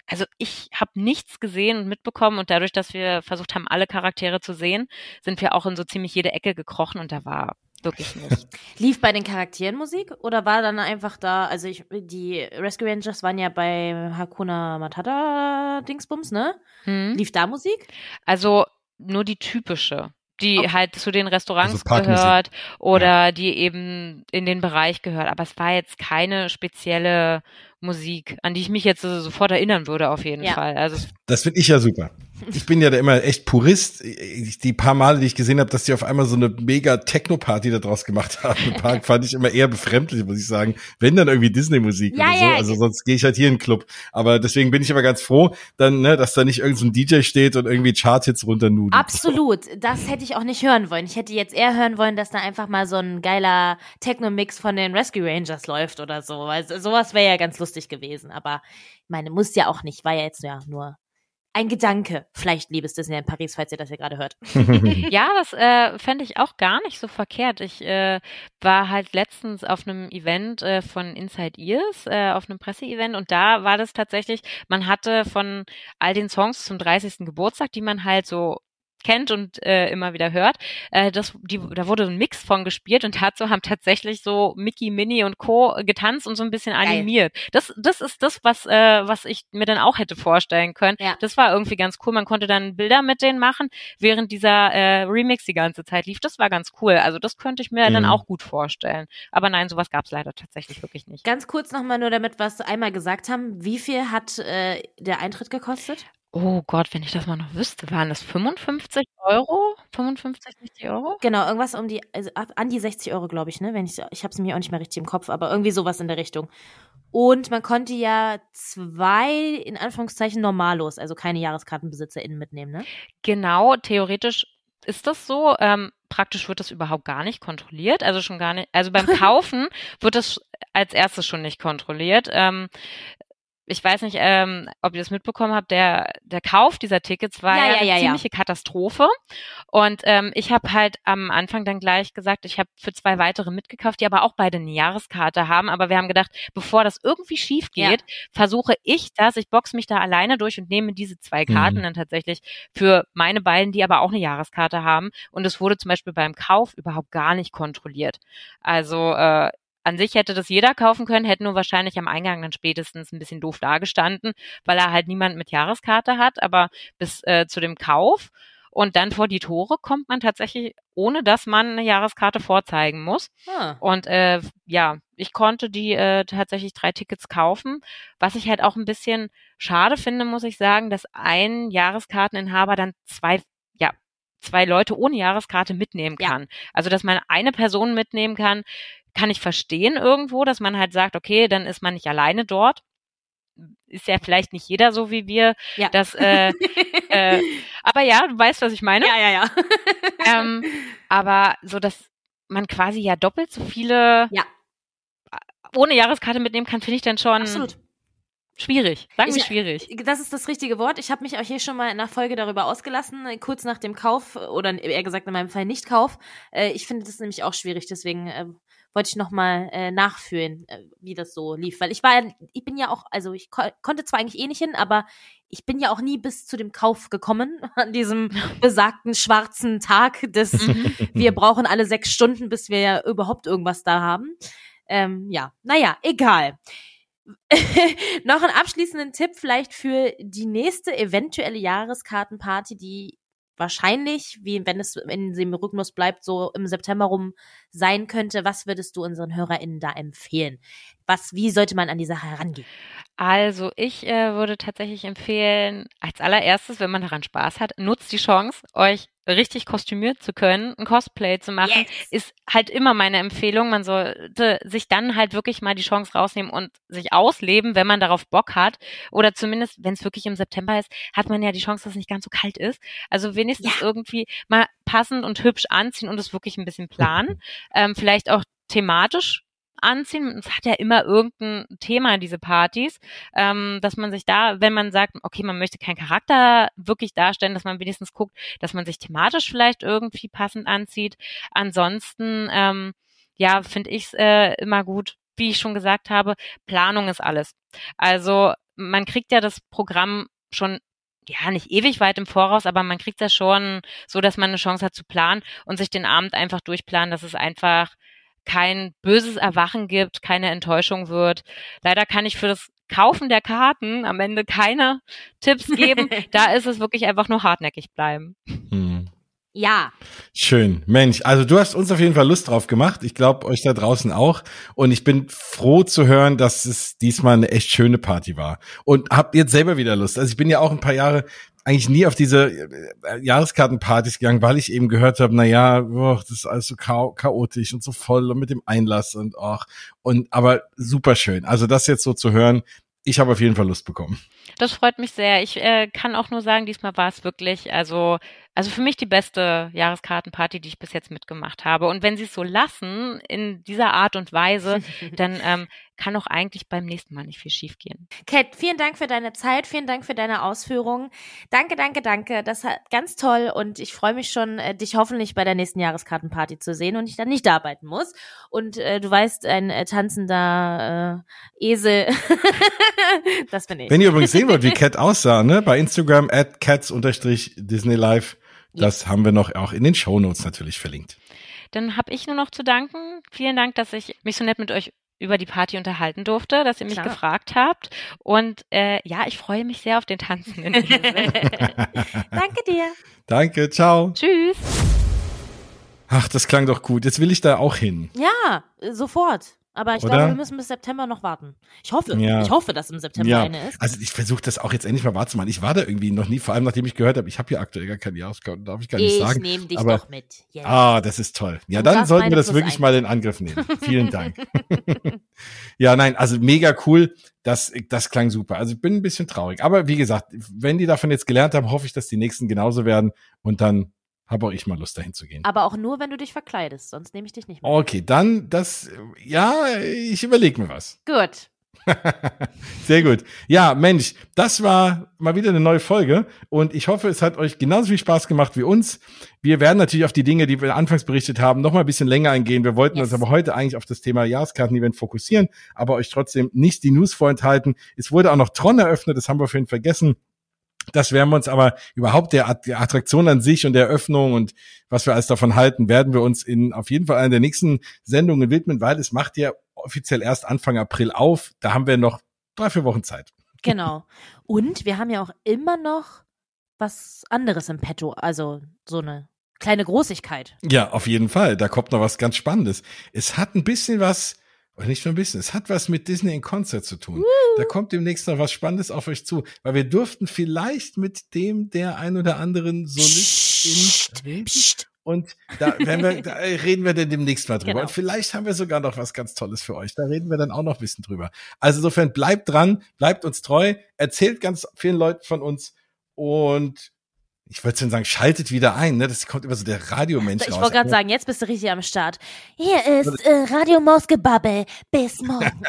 also ich habe nichts gesehen und mitbekommen und dadurch, dass wir versucht haben, alle Charaktere zu sehen, sind wir auch in so ziemlich jede Ecke gekrochen und da war wirklich nicht. Lief bei den Charakteren Musik oder war dann einfach da, also ich, die Rescue Rangers waren ja bei Hakuna Matata Dingsbums, ne? Hm? Lief da Musik? Also nur die typische, die Okay. halt zu den Restaurants Also gehört oder die eben in den Bereich gehört. Aber es war jetzt keine spezielle Musik, an die ich mich jetzt so- sofort erinnern würde, auf jeden Ja. Fall. Also Das finde ich ja super. Ich bin ja da immer echt Purist. Die paar Male, die ich gesehen habe, dass die auf einmal so eine mega Techno-Party da draus gemacht haben im Park, fand ich immer eher befremdlich, muss ich sagen. Wenn dann irgendwie Disney-Musik Ja, oder so. ja. Also sonst gehe ich halt hier in den Club. Aber deswegen bin ich aber ganz froh, dann, ne, dass da nicht irgendein so ein DJ steht und irgendwie Chart-Hits runternudelt. Absolut. Das hätte ich auch nicht hören wollen. Ich hätte jetzt eher hören wollen, dass da einfach mal so ein geiler Techno-Mix von den Rescue Rangers läuft oder so. Weil so- sowas wäre ja ganz lustig gewesen. Aber ich meine, muss ja auch nicht. War ja jetzt ja nur ein Gedanke. Vielleicht, liebes Disneyland Paris, falls ihr das hier gerade hört. ja, das äh, fände ich auch gar nicht so verkehrt. Ich äh, war halt letztens auf einem Event äh, von Inside Ears, äh, auf einem Presseevent und da war das tatsächlich, man hatte von all den Songs zum 30. Geburtstag, die man halt so kennt und äh, immer wieder hört, äh, das, die, da wurde ein Mix von gespielt und dazu haben tatsächlich so Mickey, Minnie und Co. getanzt und so ein bisschen Geil. animiert. Das, das ist das, was, äh, was ich mir dann auch hätte vorstellen können. Ja. Das war irgendwie ganz cool. Man konnte dann Bilder mit denen machen, während dieser äh, Remix die ganze Zeit lief. Das war ganz cool. Also das könnte ich mir dann Mhm. auch gut vorstellen. Aber nein, sowas gab es leider tatsächlich wirklich nicht. Ganz kurz nochmal nur damit wir es einmal gesagt haben. Wie viel hat äh, der Eintritt gekostet? Oh Gott, wenn ich das mal noch wüsste, waren das 55 Euro? 55, 60 Euro? Genau, irgendwas um die, also an die 60 Euro, glaube ich, ne? Wenn ich, ich habe es mir auch nicht mehr richtig im Kopf, aber irgendwie sowas in der Richtung. Und man konnte ja zwei, in Anführungszeichen, Normalos, also keine JahreskartenbesitzerInnen mitnehmen, ne? Genau, theoretisch ist das so. Ähm, praktisch wird das überhaupt gar nicht kontrolliert. Also schon gar nicht. Also beim Kaufen wird das als erstes schon nicht kontrolliert. Ähm, ich weiß nicht, ähm, ob ihr das mitbekommen habt, der, der Kauf dieser Tickets war Ja, ja, ja, eine ja, ja. ziemliche Katastrophe. Und ähm, ich habe halt am Anfang dann gleich gesagt, ich habe für zwei weitere mitgekauft, die aber auch beide eine Jahreskarte haben. Aber wir haben gedacht, bevor das irgendwie schief Ja. geht, versuche ich das, ich box mich da alleine durch und nehme diese zwei Karten Mhm. dann tatsächlich für meine beiden, die aber auch eine Jahreskarte haben. Und es wurde zum Beispiel beim Kauf überhaupt gar nicht kontrolliert. Also äh, an sich hätte das jeder kaufen können, hätte nur wahrscheinlich am Eingang dann spätestens ein bisschen doof dagestanden, weil er halt niemand mit Jahreskarte hat. Aber bis äh, zu dem Kauf und dann vor die Tore kommt man tatsächlich, ohne dass man eine Jahreskarte vorzeigen muss. Ah. Und äh, ja, ich konnte die äh, tatsächlich drei Tickets kaufen. Was ich halt auch ein bisschen schade finde, muss ich sagen, dass ein Jahreskarteninhaber dann zwei, ja, zwei Leute ohne Jahreskarte mitnehmen Ja. kann. Also, dass man eine Person mitnehmen kann, kann ich verstehen irgendwo, dass man halt sagt, okay, dann ist man nicht alleine dort. Ist ja vielleicht nicht jeder so wie wir. Ja. Das, äh, äh, aber ja, du weißt, was ich meine. ja, ja, ja. Ähm, aber so, dass man quasi ja doppelt so viele Ja. ohne Jahreskarte mitnehmen kann, finde ich dann schon Absolut. schwierig. Sagen wir Ich- schwierig. Das ist das richtige Wort. Ich habe mich auch hier schon mal in einer Folge darüber ausgelassen, äh, kurz nach dem Kauf oder eher gesagt in meinem Fall Nicht-Kauf. Äh, ich finde das nämlich auch schwierig, deswegen äh, wollte ich nochmal äh, nachfühlen, äh, wie das so lief. Weil ich war, ja- ich bin ja auch, also ich ko konnte zwar eigentlich eh nicht hin, aber ich bin ja auch nie bis zu dem Kauf gekommen an diesem besagten schwarzen Tag des wir brauchen alle sechs Stunden, bis wir ja überhaupt irgendwas da haben. Ähm, ja, naja, egal. Noch einen abschließenden Tipp vielleicht für die nächste eventuelle Jahreskartenparty, die wahrscheinlich, wie wenn es in dem Rhythmus bleibt, so im September rum sein könnte. Was würdest du unseren HörerInnen da empfehlen? Was, wie sollte man an die Sache herangehen? Also ich äh, würde tatsächlich empfehlen, als allererstes, wenn man daran Spaß hat, nutzt die Chance, euch richtig kostümiert zu können, ein Cosplay zu machen, yes. ist halt immer meine Empfehlung. Man sollte sich dann halt wirklich mal die Chance rausnehmen und sich ausleben, wenn man darauf Bock hat. Oder zumindest, wenn es wirklich im September ist, hat man ja die Chance, dass es nicht ganz so kalt ist. Also wenigstens ja. irgendwie mal passend und hübsch anziehen und es wirklich ein bisschen planen. ähm, vielleicht auch thematisch anziehen. Es hat ja immer irgendein Thema, diese Partys, ähm, dass man sich da, wenn man sagt, okay, man möchte keinen Charakter wirklich darstellen, dass man wenigstens guckt, dass man sich thematisch vielleicht irgendwie passend anzieht. Ansonsten, ähm, ja, finde ich es äh, immer gut, wie ich schon gesagt habe, Planung ist alles. Also man kriegt ja das Programm schon ja, nicht ewig weit im Voraus, aber man kriegt das schon so, dass man eine Chance hat zu planen und sich den Abend einfach durchplanen, dass es einfach kein böses Erwachen gibt, keine Enttäuschung wird. Leider kann ich für das Kaufen der Karten am Ende keine Tipps geben. da ist es wirklich einfach nur hartnäckig bleiben. Hm. Ja. Schön. Mensch, also du hast uns auf jeden Fall Lust drauf gemacht. Ich glaube, euch da draußen auch. Und ich bin froh zu hören, dass es diesmal eine echt schöne Party war. Und habt jetzt selber wieder Lust. Also ich bin ja auch ein paar Jahre eigentlich nie auf diese äh, Jahreskartenpartys gegangen, weil ich eben gehört habe, na ja, oh, das ist alles so chaotisch und so voll und mit dem Einlass und ach und aber super schön. Also das jetzt so zu hören, ich habe auf jeden Fall Lust bekommen. Das freut mich sehr. Ich äh, kann auch nur sagen, diesmal war es wirklich, also also für mich die beste Jahreskartenparty, die ich bis jetzt mitgemacht habe. Und wenn sie es so lassen, in dieser Art und Weise, dann ähm, kann auch eigentlich beim nächsten Mal nicht viel schiefgehen. Kat, vielen Dank für deine Zeit, vielen Dank für deine Ausführungen. Danke, danke, danke. Das hat ganz toll und ich freue mich schon, äh, dich hoffentlich bei der nächsten Jahreskartenparty zu sehen und ich dann nicht arbeiten muss. Und äh, du weißt, ein äh, tanzender äh, Esel, das bin ich. Wenn ihr übrigens sehen wollt, wie Cat aussah, ne, bei Instagram at cats-disneylife das yes. haben wir noch auch in den Show Notes natürlich verlinkt. Dann habe ich nur noch zu danken. Vielen Dank, dass ich mich so nett mit euch über die Party unterhalten durfte, dass ihr mich Klar. gefragt habt. Und äh, ja, ich freue mich sehr auf den Tanzen. In Danke dir. Danke, ciao. Tschüss. Ach, das klang doch gut. Jetzt will ich da auch hin. Ja, sofort. Aber ich Oder? glaube, wir müssen bis September noch warten. Ich hoffe, ja. ich hoffe, dass im September ja. eine ist. Also ich versuche das auch jetzt endlich mal wahrzumachen. Ich war da irgendwie noch nie, vor allem nachdem ich gehört habe, ich habe hier aktuell gar keine Jahreskarte, darf ich gar nicht ich sagen. Ich nehme dich Aber, doch mit. Yes. Ah, das ist toll. Ja, Und dann sollten wir das wirklich mal in Angriff nehmen. Vielen Dank. ja, nein, also mega cool. Das, das klang super. Also ich bin ein bisschen traurig. Aber wie gesagt, wenn die davon jetzt gelernt haben, hoffe ich, dass die nächsten genauso werden. Und dann habe auch ich mal Lust, dahin zu gehen. Aber auch nur, wenn du dich verkleidest, sonst nehme ich dich nicht mehr. Okay, dann das, ja, ich überlege mir was. Gut. Sehr gut. Ja, Mensch, das war mal wieder eine neue Folge und ich hoffe, es hat euch genauso viel Spaß gemacht wie uns. Wir werden natürlich auf die Dinge, die wir anfangs berichtet haben, noch mal ein bisschen länger eingehen. Wir wollten yes. uns aber heute eigentlich auf das Thema Jahreskarten-Event fokussieren, aber euch trotzdem nicht die News vorenthalten. Es wurde auch noch Tron eröffnet, das haben wir vorhin vergessen. Das werden wir uns aber überhaupt der, Attraktion an sich und der Eröffnung und was wir alles davon halten, werden wir uns in auf jeden Fall einer der nächsten Sendungen widmen, weil es macht ja offiziell erst Anfang April auf. Da haben wir noch drei, vier Wochen Zeit. Genau. Und wir haben ja auch immer noch was anderes im Petto, also so eine kleine Großigkeit. Ja, auf jeden Fall. Da kommt noch was ganz Spannendes. Es hat ein bisschen was und nicht nur ein bisschen. Es hat was mit Disney in Concert zu tun. Da kommt demnächst noch was Spannendes auf euch zu. Weil wir durften vielleicht mit dem der ein oder anderen Solistin und da, wir, da reden wir dann demnächst mal drüber. Genau. Und vielleicht haben wir sogar noch was ganz Tolles für euch. Da reden wir dann auch noch ein bisschen drüber. Also insofern bleibt dran, bleibt uns treu, erzählt ganz vielen Leuten von uns und ich wollte schon sagen, schaltet wieder ein, ne? Das kommt immer so der Radiomensch Ich wollte gerade sagen, jetzt bist du richtig am Start. Hier ist äh, Radio Mausgebabbel. Bis morgen.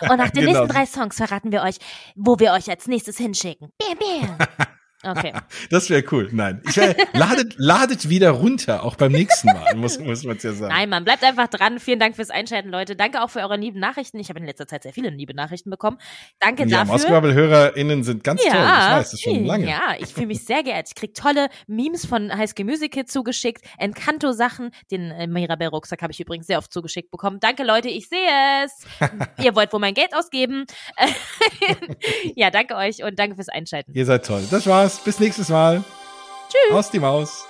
Und nach den genau. nächsten drei Songs verraten wir euch, wo wir euch als nächstes hinschicken. Bam, bam. Okay. Das wäre cool. Nein. Ich wär, ladet, ladet wieder runter, auch beim nächsten Mal, muss, muss man ja sagen. Nein, man bleibt einfach dran. Vielen Dank fürs Einschalten, Leute. Danke auch für eure lieben Nachrichten. Ich habe in letzter Zeit sehr viele liebe Nachrichten bekommen. Danke ja, dafür. Ausgabelhörerinnen sind ganz ja, toll. Ich weiß das schon lange. Ja, ich fühle mich sehr geehrt. Ich krieg tolle Memes von High School Musical zugeschickt, Encanto-Sachen. Den äh, Mirabelle-Rucksack habe ich übrigens sehr oft zugeschickt bekommen. Danke, Leute, ich sehe es. Ihr wollt wohl mein Geld ausgeben. ja, danke euch und danke fürs Einschalten. Ihr seid toll. Das war's. Bis nächstes Mal. Tschüss. Aus die Maus.